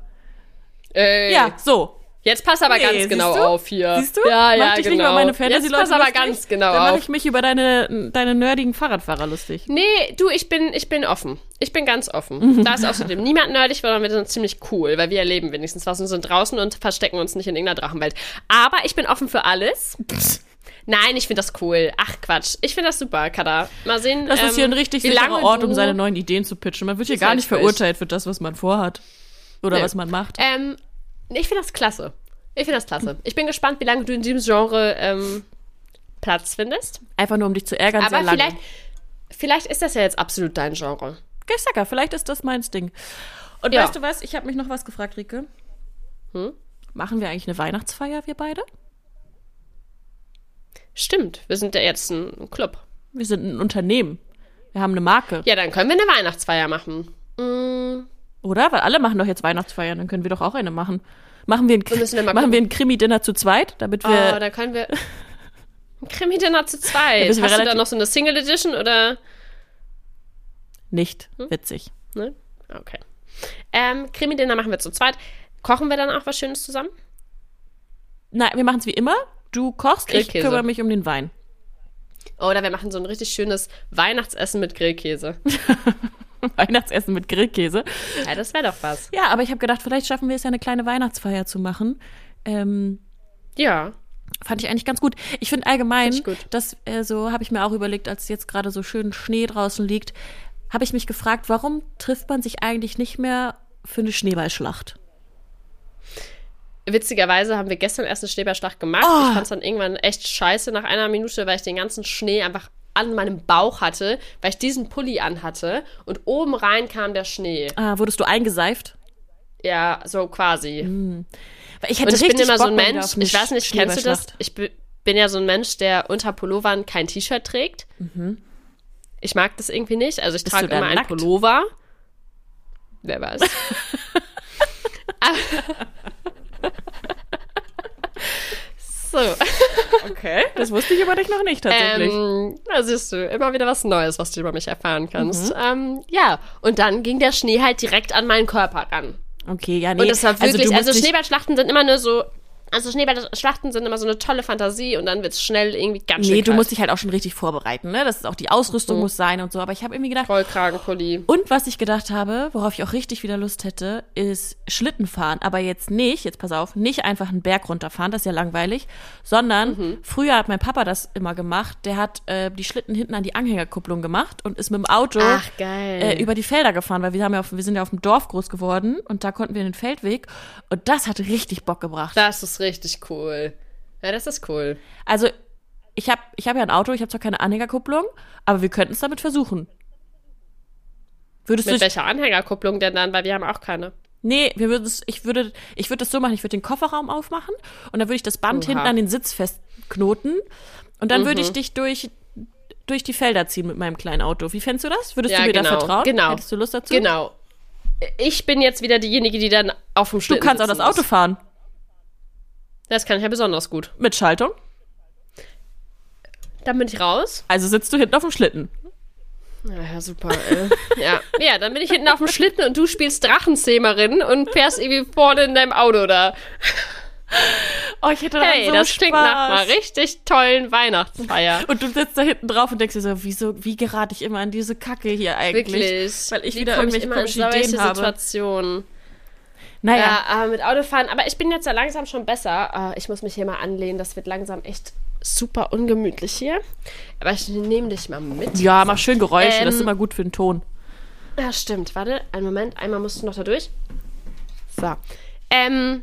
S1: äh,
S2: Ja, so.
S1: Jetzt pass aber
S2: Nee,
S1: ganz genau
S2: du?
S1: auf hier.
S2: Siehst du?
S1: Ja, ja,
S2: Mach dich
S1: genau.
S2: nicht über meine
S1: Jetzt
S2: Fantasy-Leute
S1: pass aber
S2: lustig.
S1: ganz genau
S2: Dann mache ich mich über deine, deine nerdigen Fahrradfahrer lustig.
S1: Nee, du, ich bin, ich bin offen. Ich bin ganz
S2: Mhm.
S1: offen. da ist außerdem niemand nerdig, sondern wir sind ziemlich cool, weil wir erleben wenigstens was und sind draußen und verstecken uns nicht in irgendeiner Drachenwelt. Aber ich bin offen für alles. Nein, ich finde das cool. Ach Quatsch. Ich finde das super, Kada. Mal sehen.
S2: Das ist hier
S1: ähm,
S2: ein richtig
S1: wie
S2: sicherer Ort, um seine neuen Ideen zu pitchen. Man wird hier gar nicht verurteilt für das, was man vorhat. Oder
S1: Nee.
S2: was man macht.
S1: Ähm, ich finde das klasse. Ich finde das klasse. Ich bin gespannt, wie lange du in diesem Genre ähm, Platz findest.
S2: Einfach nur, um dich zu ärgern,
S1: Aber
S2: sehr lange.
S1: vielleicht, vielleicht ist das ja jetzt absolut dein Genre.
S2: Ich sag ja, vielleicht ist das meins Ding. Und
S1: Ja.
S2: weißt du was? Ich habe mich noch was gefragt, Rike.
S1: Hm?
S2: Machen wir eigentlich eine Weihnachtsfeier, wir beide?
S1: Stimmt, wir sind ja jetzt ein Club.
S2: Wir sind ein Unternehmen. Wir haben eine Marke.
S1: Ja, dann können wir eine Weihnachtsfeier machen. Mm,
S2: Oder? Weil alle machen doch jetzt Weihnachtsfeiern, dann können wir doch auch eine machen. Machen wir ein,
S1: wir
S2: machen
S1: gucken.
S2: wir ein Krimi-Dinner zu zweit, damit
S1: oh,
S2: wir.
S1: dann können wir. Ein Krimi-Dinner zu zweit. Hast du da noch so eine Single Edition oder.
S2: nicht
S1: Hm?
S2: witzig.
S1: Ne? Okay. Ähm, Krimi-Dinner machen wir zu zweit. Kochen wir dann auch was Schönes zusammen?
S2: Nein, wir machen es wie immer. Du kochst, ich kümmere mich um den Wein.
S1: Oder wir machen so ein richtig schönes Weihnachtsessen mit Grillkäse.
S2: Weihnachtsessen mit Grillkäse.
S1: Ja, das wäre doch was.
S2: Ja, aber ich habe gedacht, vielleicht schaffen wir es ja eine kleine Weihnachtsfeier zu machen. Ähm,
S1: Ja.
S2: fand ich eigentlich ganz gut. Ich finde allgemein,
S1: Find gut.
S2: das äh, so habe ich mir auch überlegt, als jetzt gerade so schön Schnee draußen liegt, habe ich mich gefragt, warum trifft man sich eigentlich nicht mehr für eine Schneeballschlacht?
S1: Witzigerweise haben wir gestern erst eine Schneeballschlacht gemacht.
S2: Oh.
S1: Ich fand es dann irgendwann echt scheiße nach einer Minute, weil ich den ganzen Schnee einfach an meinem Bauch hatte, weil ich diesen Pulli anhatte und oben rein kam der Schnee.
S2: Ah, wurdest du eingeseift?
S1: Ja, so quasi.
S2: Weil ich hätte
S1: Und ich bin immer so
S2: Bock
S1: ein
S2: mal wieder
S1: Mensch, ich weiß nicht, kennst du das? Ich bi- bin ja so ein Mensch, der unter Pullovern kein T-Shirt trägt. Ich mag das irgendwie nicht. Also ich
S2: Mhm. Bist
S1: trage immer einen
S2: nackt?
S1: Pullover. Wer weiß. so.
S2: Okay. Das wusste ich aber dich noch nicht tatsächlich.
S1: Ähm, da siehst du, immer wieder was Neues, was du über mich erfahren kannst.
S2: Mhm.
S1: Ähm, ja, und dann ging der Schnee halt direkt an meinen Körper ran.
S2: okay, ja, nee.
S1: Und das war wirklich,
S2: du
S1: also,
S2: dich-
S1: Schneeballschlachten sind immer nur so, also Schneeballschlachten sind immer so eine tolle Fantasie und dann wird's schnell irgendwie ganz schön
S2: Nee, du musst dich halt auch schon richtig vorbereiten, ne? Das ist auch die Ausrüstung
S1: Mhm.
S2: muss sein und so. Aber ich habe irgendwie gedacht,
S1: Vollkragenpulli.
S2: und was ich gedacht habe, worauf ich auch richtig wieder Lust hätte, ist Schlitten fahren. Aber jetzt nicht, jetzt pass auf, nicht einfach einen Berg runterfahren, das ist ja langweilig, sondern
S1: Mhm.
S2: früher hat mein Papa das immer gemacht. Der hat äh, die Schlitten hinten an die Anhängerkupplung gemacht und ist mit dem Auto
S1: Ach, geil.
S2: äh, über die Felder gefahren, weil wir haben ja auf, wir sind ja auf dem Dorf groß geworden und da konnten wir den Feldweg und das hat richtig Bock gebracht.
S1: das ist richtig cool. Ja, das ist cool.
S2: Also ich habe ich hab ja ein Auto, ich habe zwar keine Anhängerkupplung, aber wir könnten es damit versuchen. Würdest
S1: Mit
S2: du
S1: welcher Anhängerkupplung denn dann? Weil wir haben auch keine.
S2: Nee, wir würden es, ich würde, ich würde das so machen, ich würde den Kofferraum aufmachen und dann würde ich das Band
S1: Oha. Mhm.
S2: hinten an den Sitz festknoten und dann würde ich dich durch, durch die Felder ziehen mit meinem kleinen Auto. Wie fändest du das? Würdest
S1: Ja,
S2: du mir da
S1: genau,
S2: vertrauen?
S1: genau.
S2: Hättest du Lust dazu?
S1: Genau. Ich bin jetzt wieder diejenige, die dann auf dem
S2: Du
S1: Schlitten
S2: kannst auch das Auto fahren.
S1: Das kann ich ja besonders gut.
S2: Mit Schaltung.
S1: Dann bin ich raus.
S2: Also sitzt du hinten auf dem Schlitten.
S1: Ja, ja super. Ey. ja. ja, dann bin ich hinten auf dem Schlitten und du spielst Drachenzähmerin und fährst irgendwie vorne in deinem Auto da.
S2: Oh, ich hätte
S1: Hey,
S2: so
S1: das
S2: Spaß.
S1: klingt nach einer richtig tollen Weihnachtsfeier.
S2: Und du sitzt da hinten drauf und denkst dir so, wieso, wie gerate ich immer an diese Kacke hier eigentlich?
S1: Wirklich.
S2: Weil ich
S1: Wie
S2: wieder irgendwelche komischen Ideen habe.
S1: Situationen.
S2: Naja,
S1: Ja, aber mit Autofahren. Aber ich bin jetzt ja langsam schon besser. Äh, Ich muss mich hier mal anlehnen. Das wird langsam echt super ungemütlich hier. Aber ich nehme dich mal mit.
S2: ja, mach schön Geräusche, das ist
S1: Ähm,
S2: immer gut für den Ton.
S1: Ja, stimmt. Warte, einen Moment. Einmal musst du noch da durch. So. Ähm,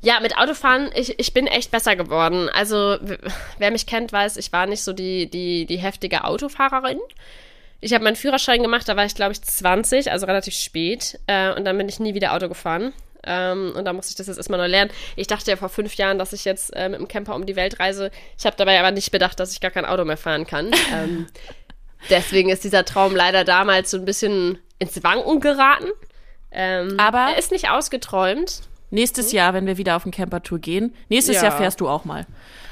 S1: ja, mit Autofahren, ich, ich bin echt besser geworden. Also, wer mich kennt, weiß, ich war nicht so die, die, die heftige Autofahrerin. Ich habe meinen Führerschein gemacht, da war ich, glaube ich, 20, also relativ spät. Äh, und dann bin ich nie wieder Auto gefahren. Ähm, und da musste ich das jetzt erstmal neu lernen. Ich dachte ja vor fünf Jahren, dass ich jetzt äh, mit dem Camper um die Welt reise. Ich habe dabei aber nicht bedacht, dass ich gar kein Auto mehr fahren kann. ähm, deswegen ist dieser Traum leider damals so ein bisschen ins Wanken geraten. Ähm,
S2: Aber-
S1: er ist nicht ausgeträumt.
S2: Nächstes Jahr, wenn wir wieder auf eine Campertour gehen, nächstes
S1: Ja.
S2: Jahr fährst du auch mal.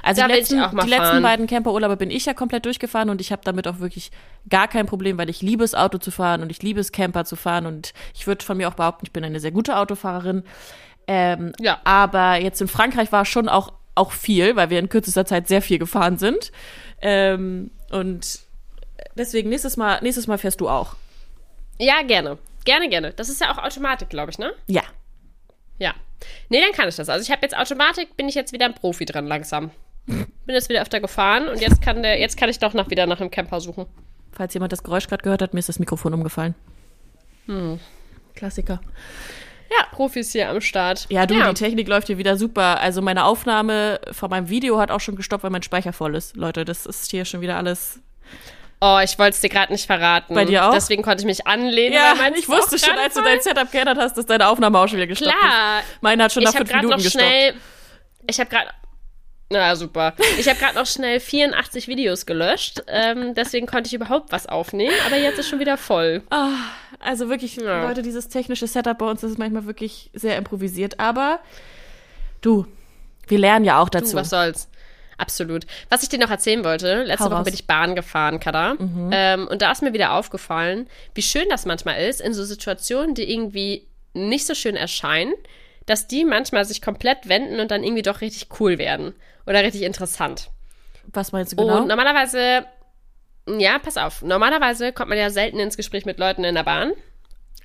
S2: Also
S1: Da
S2: die letzten, die letzten beiden Camperurlaube bin ich ja komplett durchgefahren und ich habe damit auch wirklich gar kein Problem, weil ich liebe es, Auto zu fahren und ich liebe es, Camper zu fahren und ich würde von mir auch behaupten, ich bin eine sehr gute Autofahrerin. Ähm,
S1: Ja.
S2: Aber jetzt in Frankreich war schon auch, auch viel, weil wir in kürzester Zeit sehr viel gefahren sind. Ähm, und deswegen nächstes Mal, nächstes Mal fährst du auch.
S1: Ja, gerne. Gerne, gerne. Das ist ja auch Automatik, glaube ich, ne?
S2: Ja.
S1: Ja. Nee, dann kann ich das. Also ich habe jetzt Automatik, bin ich jetzt wieder ein Profi dran langsam. Bin jetzt wieder öfter gefahren und jetzt kann der, jetzt kann ich doch noch wieder nach einem Camper suchen.
S2: Falls jemand das Geräusch gerade gehört hat, mir ist das Mikrofon umgefallen.
S1: Hm.
S2: Klassiker.
S1: Profis hier am Start.
S2: Ja, du, die Technik läuft hier wieder super. Also meine Aufnahme von meinem Video hat auch schon gestoppt, weil mein Speicher voll ist. Leute, das ist hier schon wieder alles.
S1: Oh, ich wollte es dir gerade nicht verraten.
S2: Bei dir auch?
S1: Deswegen konnte ich mich anlehnen.
S2: Ja, ich wusste schon, als du dein Setup geändert hast, dass deine Aufnahme auch schon wieder gestoppt
S1: Klar.
S2: ist. Meine hat schon nach
S1: ich habe
S2: fünf
S1: gerade
S2: Minuten
S1: noch
S2: gestoppt.
S1: schnell. Ich habe gerade. Na super. Ich habe gerade noch schnell 84 Videos gelöscht. Ähm, deswegen konnte ich überhaupt was aufnehmen. Aber jetzt ist schon wieder voll.
S2: Ah, also wirklich,
S1: Ja.
S2: Leute, dieses technische Setup bei uns ist manchmal wirklich sehr improvisiert. Aber du, wir lernen ja auch
S1: Du,
S2: dazu.
S1: was soll's. Absolut. Was ich dir noch erzählen wollte, letzte
S2: Hau
S1: Woche
S2: raus. Mhm.
S1: bin ich Bahn gefahren, Kada. Ähm, und da ist mir wieder aufgefallen, wie schön das manchmal ist, in so Situationen, die irgendwie nicht so schön erscheinen, dass die manchmal sich komplett wenden und dann irgendwie doch richtig cool werden. Oder richtig interessant.
S2: was meinst du genau?
S1: Und normalerweise, ja, pass auf, normalerweise kommt man ja selten ins Gespräch mit Leuten in der Bahn.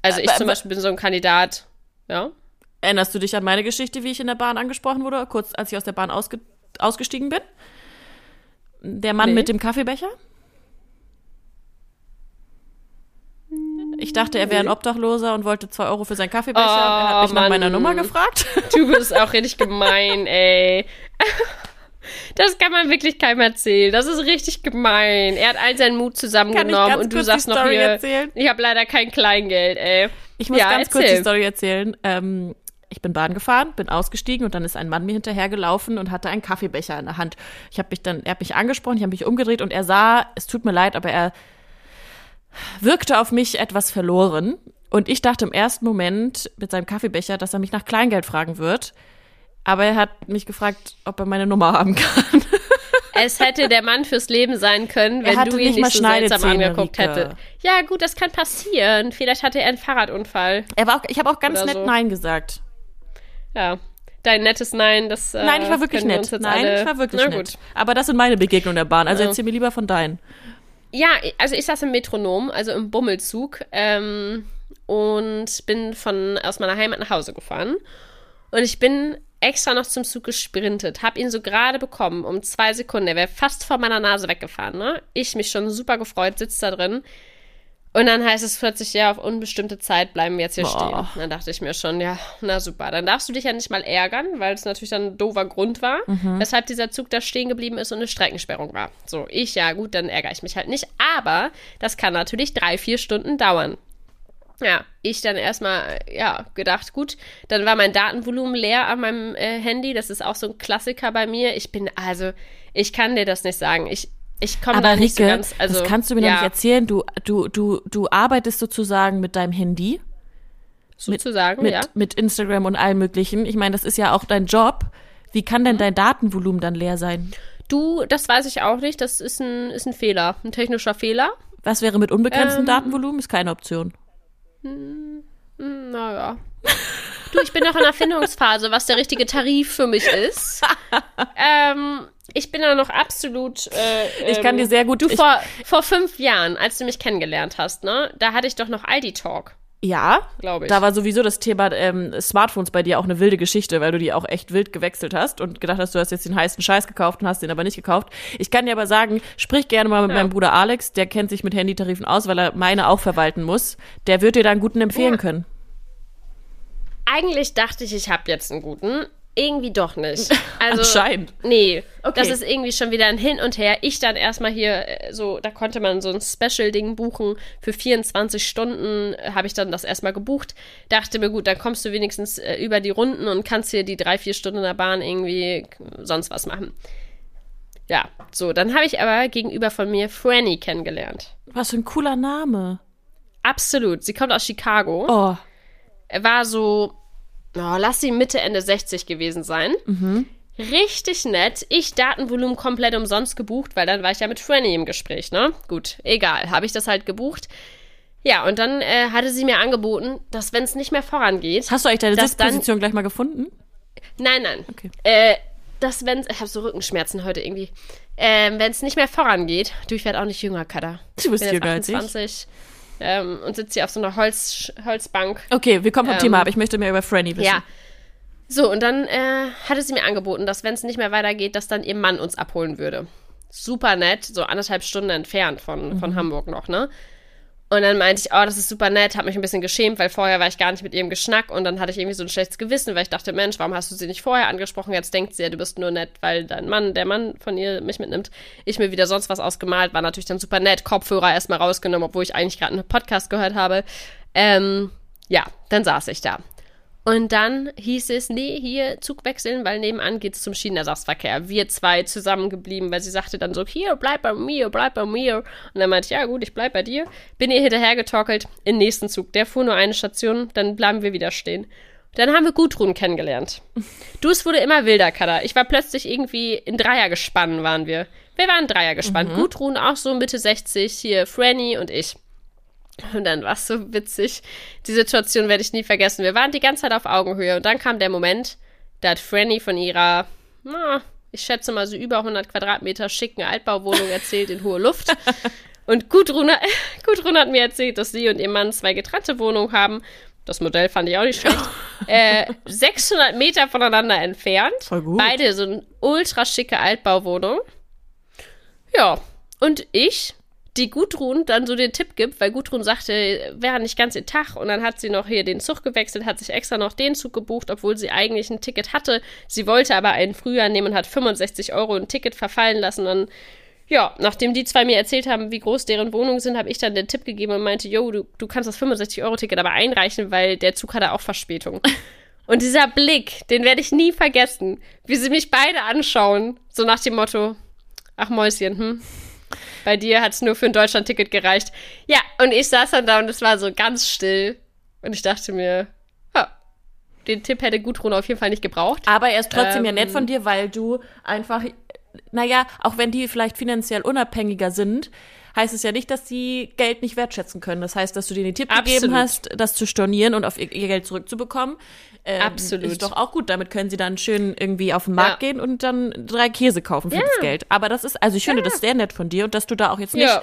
S1: Also ich
S2: Aber-
S1: zum Beispiel bin so ein Kandidat, ja.
S2: Erinnerst du dich an meine Geschichte, wie ich in der Bahn angesprochen wurde, kurz als ich aus der Bahn ausge ausgestiegen bin? Der Mann
S1: Nee.
S2: mit dem Kaffeebecher? Ich dachte, er wäre ein Obdachloser und wollte zwei Euro für seinen Kaffeebecher. er hat
S1: Oh,
S2: mich nach meiner
S1: Mann.
S2: Nummer gefragt.
S1: Du bist auch richtig gemein, ey. Das kann man wirklich keinem erzählen. Das ist richtig gemein. Er hat all seinen Mut zusammengenommen und du
S2: kurz
S1: sagst noch hier,
S2: erzählen?
S1: ich habe leider kein Kleingeld, ey.
S2: Ich muss
S1: ja,
S2: ganz kurz
S1: erzähl.
S2: die Story erzählen. Ähm, ich bin Bahn gefahren, bin ausgestiegen und dann ist ein Mann mir hinterhergelaufen und hatte einen Kaffeebecher in der Hand. Ich habe mich dann, er hat mich angesprochen, ich habe mich umgedreht und er sah, es tut mir leid, aber er wirkte auf mich etwas verloren. Und ich dachte im ersten Moment mit seinem Kaffeebecher, dass er mich nach Kleingeld fragen wird. Aber er hat mich gefragt, ob er meine Nummer haben kann.
S1: Es hätte der Mann fürs Leben sein können, wenn du ihn
S2: nicht
S1: nicht so seltsam angeguckt hättest. Ja, gut, das kann passieren. Vielleicht hatte er einen Fahrradunfall.
S2: Er war auch, ich habe auch ganz nett
S1: so.
S2: Nein gesagt.
S1: Ja. Dein nettes Nein, das. Äh,
S2: Nein, ich war wirklich
S1: wir
S2: nett.
S1: jetzt
S2: Nein,
S1: alle...
S2: ich war wirklich
S1: Na
S2: nett.
S1: gut.
S2: Aber das sind meine Begegnungen der Bahn. Also
S1: Ja.
S2: erzähl mir lieber von deinen.
S1: Ja, also ich saß im Metronom, also im Bummelzug, ähm, und bin von aus meiner Heimat nach Hause gefahren. Und ich bin extra noch zum Zug gesprintet, hab ihn so gerade bekommen, um zwei Sekunden. Er wäre fast vor meiner Nase weggefahren, ne? Ich mich schon super gefreut, sitz da drin. Und dann heißt es plötzlich, ja, auf unbestimmte Zeit bleiben wir jetzt hier
S2: Boah.
S1: stehen. Dann dachte ich mir schon, ja, na super. Dann darfst du dich ja nicht mal ärgern, weil es natürlich dann ein doofer Grund war, weshalb dieser Zug da stehen geblieben ist und eine Streckensperrung war. So, ich, ja gut, dann ärgere ich mich halt nicht. Aber das kann natürlich drei, vier Stunden dauern. Ja, ich dann erstmal, ja, gedacht, gut, dann war mein Datenvolumen leer an meinem äh, Handy. Das ist auch so ein Klassiker bei mir. Ich bin, also, ich kann dir das nicht sagen. Ich, ich komme da nicht so
S2: Rike,
S1: ganz, also.
S2: das kannst du mir
S1: ja,
S2: nicht erzählen. Du, du, du, du arbeitest sozusagen mit deinem Handy,
S1: sozusagen,
S2: mit,
S1: ja.
S2: mit Instagram und allem möglichen. Ich meine, das ist ja auch dein Job. Wie kann
S1: Mhm.
S2: denn dein Datenvolumen dann leer sein?
S1: Du, das weiß ich auch nicht. Das ist ein, ist ein Fehler, ein technischer Fehler.
S2: Was wäre mit unbegrenztem
S1: Ähm.
S2: Datenvolumen? Ist keine Option.
S1: Hm, Naja. Du, ich bin noch in der Findungsphase, was der richtige Tarif für mich ist. ähm, ich bin da noch absolut. Äh,
S2: Ich kann
S1: ähm,
S2: dir sehr gut-
S1: Du, vor, vor fünf Jahren, als du mich kennengelernt hast, ne, da hatte ich doch noch Aldi Talk,
S2: Ja,
S1: glaube ich.
S2: da war sowieso das Thema ähm, Smartphones bei dir auch eine wilde Geschichte, weil du die auch echt wild gewechselt hast und gedacht hast, du hast jetzt den heißen Scheiß gekauft und hast den aber nicht gekauft. Ich kann dir aber sagen, sprich gerne mal mit
S1: Ja.
S2: meinem Bruder Alex, der kennt sich mit Handytarifen aus, weil er meine auch verwalten muss. Der wird dir da einen guten empfehlen
S1: Ja.
S2: können.
S1: Eigentlich dachte ich, ich habe jetzt einen guten. Irgendwie doch nicht. Also,
S2: Anscheinend.
S1: Nee,
S2: Okay.
S1: das ist irgendwie schon wieder ein Hin und Her. Ich dann erstmal hier äh, so, da konnte man so ein Special-Ding buchen. Für 24 Stunden äh, habe ich dann das erstmal gebucht. Dachte mir, gut, dann kommst du wenigstens äh, über die Runden und kannst hier die drei, vier Stunden in der Bahn irgendwie sonst was machen. Ja, so, dann habe ich aber gegenüber von mir Franny kennengelernt.
S2: Was für ein cooler Name.
S1: Absolut. Sie kommt aus Chicago.
S2: Oh,
S1: war so, oh, lass sie Mitte, Ende 60 gewesen sein. Richtig nett. Ich Datenvolumen komplett umsonst gebucht, weil dann war ich ja mit Franny im Gespräch, ne? Gut, egal. Habe ich das halt gebucht. Ja, und dann äh, hatte sie mir angeboten, dass wenn es nicht mehr vorangeht.
S2: hast du eigentlich deine
S1: dann-
S2: Sitzposition gleich mal gefunden?
S1: Nein, nein.
S2: Okay.
S1: Äh, dass wenn ich habe so Rückenschmerzen heute irgendwie. Ähm, wenn es nicht mehr vorangeht, du, ich werde auch nicht jünger, Kada.
S2: Du bist jünger als ich.
S1: 28 ähm, und sitze hier auf so einer Holz, Holzbank.
S2: Okay, wir kommen vom
S1: Ähm,
S2: Thema ab. Ich möchte mehr über Franny wissen.
S1: Ja. So, und dann äh, hatte sie mir angeboten, dass wenn es nicht mehr weitergeht, dass dann ihr Mann uns abholen würde. Super nett, so anderthalb Stunden entfernt von,
S2: Mhm.
S1: von Hamburg noch, ne? Und dann meinte ich, oh, das ist super nett, habe mich ein bisschen geschämt, weil vorher war ich gar nicht mit ihrem Geschnack und dann hatte ich irgendwie so ein schlechtes Gewissen, weil ich dachte, Mensch, warum hast du sie nicht vorher angesprochen? Jetzt denkt sie ja, du bist nur nett, weil dein Mann, der Mann von ihr mich mitnimmt, ich mir wieder sonst was ausgemalt, war natürlich dann super nett, Kopfhörer erstmal rausgenommen, obwohl ich eigentlich gerade einen Podcast gehört habe. Ähm, ja, dann saß ich da. Und dann hieß es, nee, hier Zug wechseln, weil nebenan geht's zum Schienenersatzverkehr. Wir zwei zusammengeblieben, weil sie sagte dann so, hier, bleib bei mir, bleib bei mir. Und dann meinte ich, ja gut, ich bleib bei dir. Bin ihr hinterhergetorkelt in den nächsten Zug. Der fuhr nur eine Station, dann bleiben wir wieder stehen. Dann haben wir Gudrun kennengelernt. Du, es wurde immer wilder, Kada. Ich war plötzlich irgendwie in Dreiergespann waren wir. Wir waren Dreiergespann. Mhm. Gudrun auch so Mitte 60, hier Franny und ich. Und dann war es so witzig. Die Situation werde ich nie vergessen. Wir waren die ganze Zeit auf Augenhöhe und dann kam der Moment, da hat Franny von ihrer, na, ich schätze mal so über 100 Quadratmeter schicken Altbauwohnung erzählt in hohe Luft. Und Gudrun, Gudrun hat mir erzählt, dass sie und ihr Mann zwei getrennte Wohnungen haben. Das Modell fand ich auch nicht schlecht. äh, 600 Meter voneinander entfernt.
S2: Voll gut.
S1: Beide so eine ultra schicke Altbauwohnung. Ja, und ich die Gudrun dann so den Tipp gibt, weil Gudrun sagte, wäre nicht ganz ihr Tag und dann hat sie noch hier den Zug gewechselt, hat sich extra noch den Zug gebucht, obwohl sie eigentlich ein Ticket hatte. Sie wollte aber einen Frühjahr nehmen und hat 65 Euro ein Ticket verfallen lassen. Und ja, nachdem die zwei mir erzählt haben, wie groß deren Wohnungen sind, habe ich dann den Tipp gegeben und meinte, yo, du, du kannst das 65-Euro-Ticket aber einreichen, weil der Zug hatte auch Verspätung. Und dieser Blick, den werde ich nie vergessen, wie sie mich beide anschauen, so nach dem Motto, ach Mäuschen, hm, bei dir hat es nur für ein Deutschland-Ticket gereicht. Ja, und ich saß dann da und es war so ganz still. Und ich dachte mir, ja, den Tipp hätte Gudrun auf jeden Fall nicht gebraucht.
S2: Aber er ist trotzdem ähm, ja nett von dir, weil du einfach, naja, auch wenn die vielleicht finanziell unabhängiger sind, heißt es ja nicht, dass sie Geld nicht wertschätzen können. Das heißt, dass du dir den Tipp Absolut. gegeben hast, das zu stornieren und auf ihr, ihr Geld zurückzubekommen. Ähm,
S1: Absolut.
S2: Ist doch auch gut. Damit können sie dann schön irgendwie auf den Markt ja. gehen und dann drei Käse kaufen für ja. das Geld. Aber das ist, also ich finde ja. das sehr nett von dir und dass du da auch jetzt nicht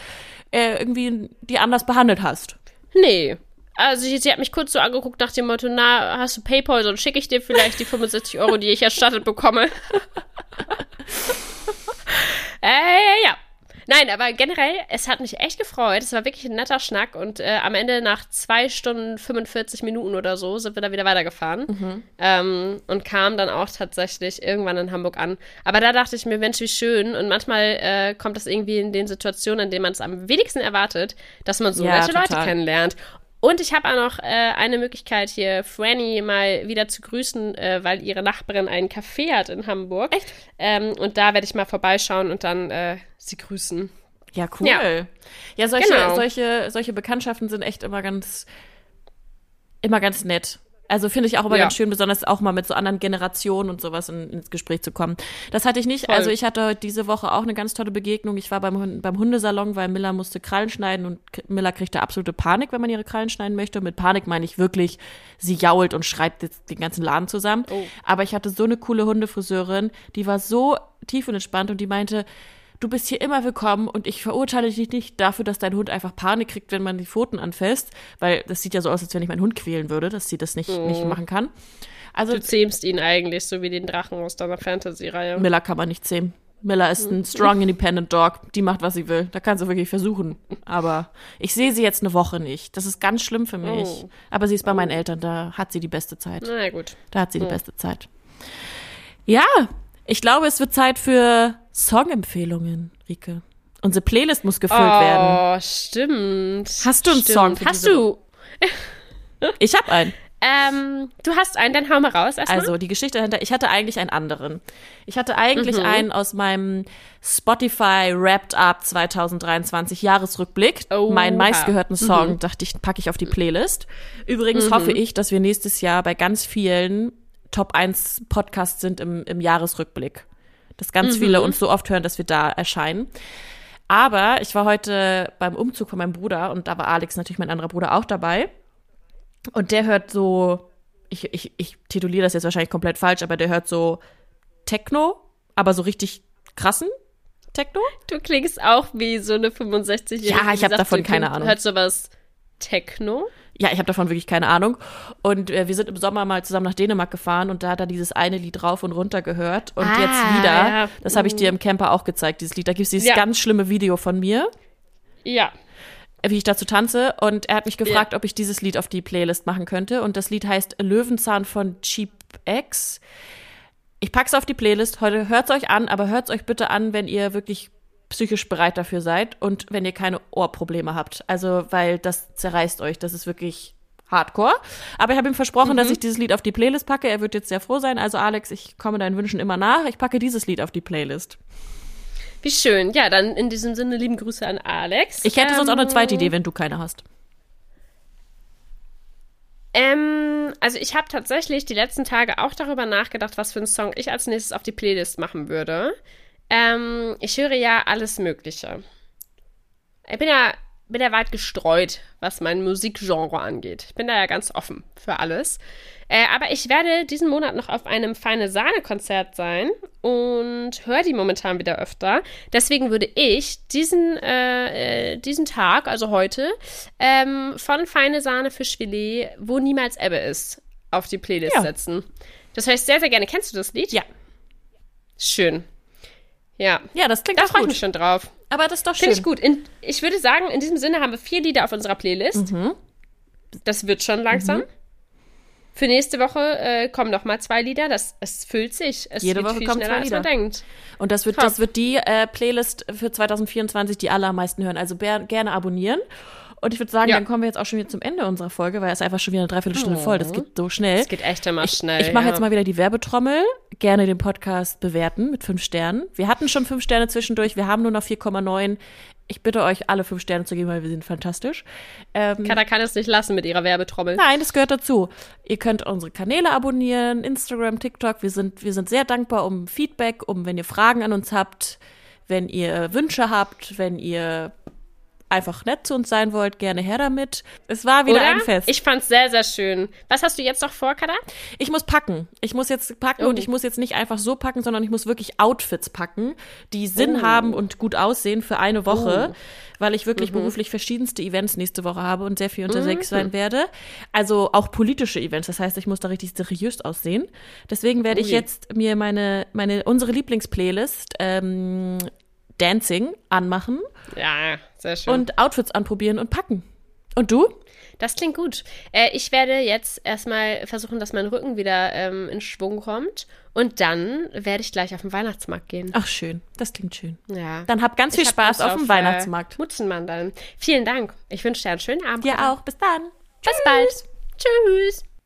S2: äh, irgendwie die anders behandelt hast.
S1: Nee, also sie, sie, hat mich kurz so angeguckt nach dem Motto, na, hast du Paypal, sonst schicke ich dir vielleicht die 65 Euro, die ich erstattet bekomme. äh, ja. Nein, aber generell, es hat mich echt gefreut. Es war wirklich ein netter Schnack und äh, am Ende nach zwei Stunden 45 Minuten oder so sind wir da wieder weitergefahren mhm. ähm, und kamen dann auch tatsächlich irgendwann in Hamburg an. Aber da dachte ich mir, Mensch, wie schön. Und manchmal äh, kommt das irgendwie in den Situationen, in denen man es am wenigsten erwartet, dass man so ja, nette Leute kennenlernt. Und ich habe auch noch äh, eine Möglichkeit hier, Franny mal wieder zu grüßen, äh, weil ihre Nachbarin einen Café hat in Hamburg.
S2: Echt?
S1: Ähm, und da werde ich mal vorbeischauen und dann äh, sie grüßen.
S2: Ja, cool. Ja, ja solche, genau. solche, solche Bekanntschaften sind echt immer ganz, immer ganz nett. Also finde ich auch immer ja. ganz schön, besonders auch mal mit so anderen Generationen und sowas in, ins Gespräch zu kommen. Das hatte ich nicht. Voll. Also ich hatte diese Woche auch eine ganz tolle Begegnung. Ich war beim, beim Hundesalon, weil Miller musste Krallen schneiden und Miller kriegte absolute Panik, wenn man ihre Krallen schneiden möchte. Und mit Panik meine ich wirklich, sie jault und schreit jetzt den ganzen Laden zusammen. Oh. Aber ich hatte so eine coole Hundefriseurin, die war so tief und entspannt und die meinte, du bist hier immer willkommen und ich verurteile dich nicht dafür, dass dein Hund einfach Panik kriegt, wenn man die Pfoten anfasst, weil das sieht ja so aus, als wenn ich meinen Hund quälen würde, dass sie das nicht, oh. nicht machen kann.
S1: Also, du zähmst ihn eigentlich, so wie den Drachen aus deiner Fantasy-Reihe.
S2: Miller kann man nicht zähmen. Miller ist ein strong independent dog. Die macht, was sie will. Da kannst du wirklich versuchen. Aber ich sehe sie jetzt eine Woche nicht. Das ist ganz schlimm für mich. Oh. Aber sie ist bei meinen Eltern. Da hat sie die beste Zeit.
S1: Na gut.
S2: Da hat sie die hm. beste Zeit. Ja, ich glaube, es wird Zeit für Songempfehlungen, Rike. Unsere Playlist muss gefüllt oh, werden.
S1: Oh, stimmt.
S2: Hast du einen
S1: stimmt.
S2: Song?
S1: Für Hast du?
S2: ich habe einen.
S1: Ähm, du hast einen, dann hau mal raus erstmal.
S2: Also, die Geschichte dahinter, ich hatte eigentlich einen anderen. Ich hatte eigentlich mhm. einen aus meinem Spotify Wrapped Up 2023 Jahresrückblick. Oh, meinen meistgehörten Song, mhm. dachte ich, packe ich auf die Playlist. Übrigens mhm. hoffe ich, dass wir nächstes Jahr bei ganz vielen Top 1 Podcasts sind im, im Jahresrückblick. Dass ganz mhm. viele uns so oft hören, dass wir da erscheinen. Aber ich war heute beim Umzug von meinem Bruder und da war Alex natürlich mein anderer Bruder auch dabei. Und der hört so, ich, ich, ich tituliere das jetzt wahrscheinlich komplett falsch, aber der hört so Techno, aber so richtig krassen Techno.
S1: Du klingst auch wie so eine 65-Jährige.
S2: Ja, ich habe davon keine Ahnung.
S1: Hört sowas Techno?
S2: Ja, ich habe davon wirklich keine Ahnung. Und äh, wir sind im Sommer mal zusammen nach Dänemark gefahren und da hat er dieses eine Lied rauf und runter gehört. Und ah, jetzt wieder, ja. das habe ich dir im Camper auch gezeigt, dieses Lied. Da gibt es dieses ja. ganz schlimme Video von mir.
S1: Ja.
S2: wie ich dazu tanze. Und er hat mich gefragt, ob ich dieses Lied auf die Playlist machen könnte. Und das Lied heißt Löwenzahn von Cheap X. Ich pack's auf die Playlist. Heute hört's euch an, aber hört's euch bitte an, wenn ihr wirklich psychisch bereit dafür seid und wenn ihr keine Ohrprobleme habt. Also, weil das zerreißt euch. Das ist wirklich Hardcore. Aber ich habe ihm versprochen, dass ich dieses Lied auf die Playlist packe. Er wird jetzt sehr froh sein. Also, Alex, ich komme deinen Wünschen immer nach. Ich packe dieses Lied auf die Playlist.
S1: Wie schön. Ja, dann in diesem Sinne lieben Grüße an Alex.
S2: Ich hätte sonst auch eine zweite Idee, wenn du keine hast.
S1: Ähm, also ich habe tatsächlich die letzten Tage auch darüber nachgedacht, was für einen Song ich als nächstes auf die Playlist machen würde. Ähm, ich höre ja alles Mögliche. Ich bin ja, bin ja weit gestreut, was mein Musikgenre angeht. Ich bin da ja ganz offen für alles. Äh, aber ich werde diesen Monat noch auf einem Feine Sahne-Konzert sein und höre die momentan wieder öfter. Deswegen würde ich diesen, äh, äh, diesen Tag, also heute, ähm, von Feine Sahne Fischfilet, wo niemals Ebbe ist, auf die Playlist ja. setzen. Das höre ich sehr, sehr gerne. Kennst du das Lied?
S2: Ja.
S1: Schön. Ja.
S2: Ja, das klingt
S1: Da freue ich mich schon drauf.
S2: Aber das ist doch schön.
S1: Finde ich gut. In, ich würde sagen, in diesem Sinne haben wir vier Lieder auf unserer Playlist. Mhm. Das wird schon langsam. Mhm. Für nächste Woche äh, kommen noch mal zwei Lieder. Das, es füllt sich. Es
S2: Jede Woche kommen zwei Lieder. denkt. Und das wird, das wird die äh, Playlist für 2024, die alle am meisten hören. Also gerne abonnieren. Und ich würde sagen, ja. dann kommen wir jetzt auch schon wieder zum Ende unserer Folge, weil es einfach schon wieder eine Dreiviertelstunde oh. voll. Das geht so schnell. Es
S1: geht echt immer
S2: ich,
S1: schnell.
S2: Ich mache ja. jetzt mal wieder die Werbetrommel. Gerne den Podcast bewerten mit fünf Sternen. Wir hatten schon fünf Sterne zwischendurch. Wir haben nur noch 4,9. Ich bitte euch, alle fünf Sterne zu geben, weil wir sind fantastisch.
S1: Ähm, Kada kann es nicht lassen mit ihrer Werbetrommel.
S2: Nein, das gehört dazu. Ihr könnt unsere Kanäle abonnieren, Instagram, TikTok. Wir sind, wir sind sehr dankbar um Feedback, um wenn ihr Fragen an uns habt, wenn ihr Wünsche habt, wenn ihr einfach nett zu uns sein wollt, gerne her damit. Es war wieder
S1: Oder?
S2: ein Fest.
S1: Ich fand's sehr, sehr schön. Was hast du jetzt noch vor, Kada?
S2: Ich muss packen. Ich muss jetzt packen oh. und ich muss jetzt nicht einfach so packen, sondern ich muss wirklich Outfits packen, die Sinn oh. haben und gut aussehen für eine Woche, oh. weil ich wirklich mhm. beruflich verschiedenste Events nächste Woche habe und sehr viel unterwegs mhm. sein werde. Also auch politische Events. Das heißt, ich muss da richtig seriös aussehen. Deswegen werde ich jetzt mir meine, meine, unsere Lieblingsplaylist ähm, Dancing anmachen.
S1: Ja, sehr schön.
S2: Und Outfits anprobieren und packen. Und du?
S1: Das klingt gut. Äh, ich werde jetzt erstmal versuchen, dass mein Rücken wieder ähm, in Schwung kommt. Und dann werde ich gleich auf den Weihnachtsmarkt gehen.
S2: Ach, schön. Das klingt schön.
S1: Ja.
S2: Dann hab ganz viel ich Spaß auf, auf dem äh, Weihnachtsmarkt.
S1: Mutzenmandeln. Vielen Dank. Ich wünsche dir einen schönen Abend.
S2: Dir auch. Bis dann.
S1: Bis Tschüss. bald. Tschüss.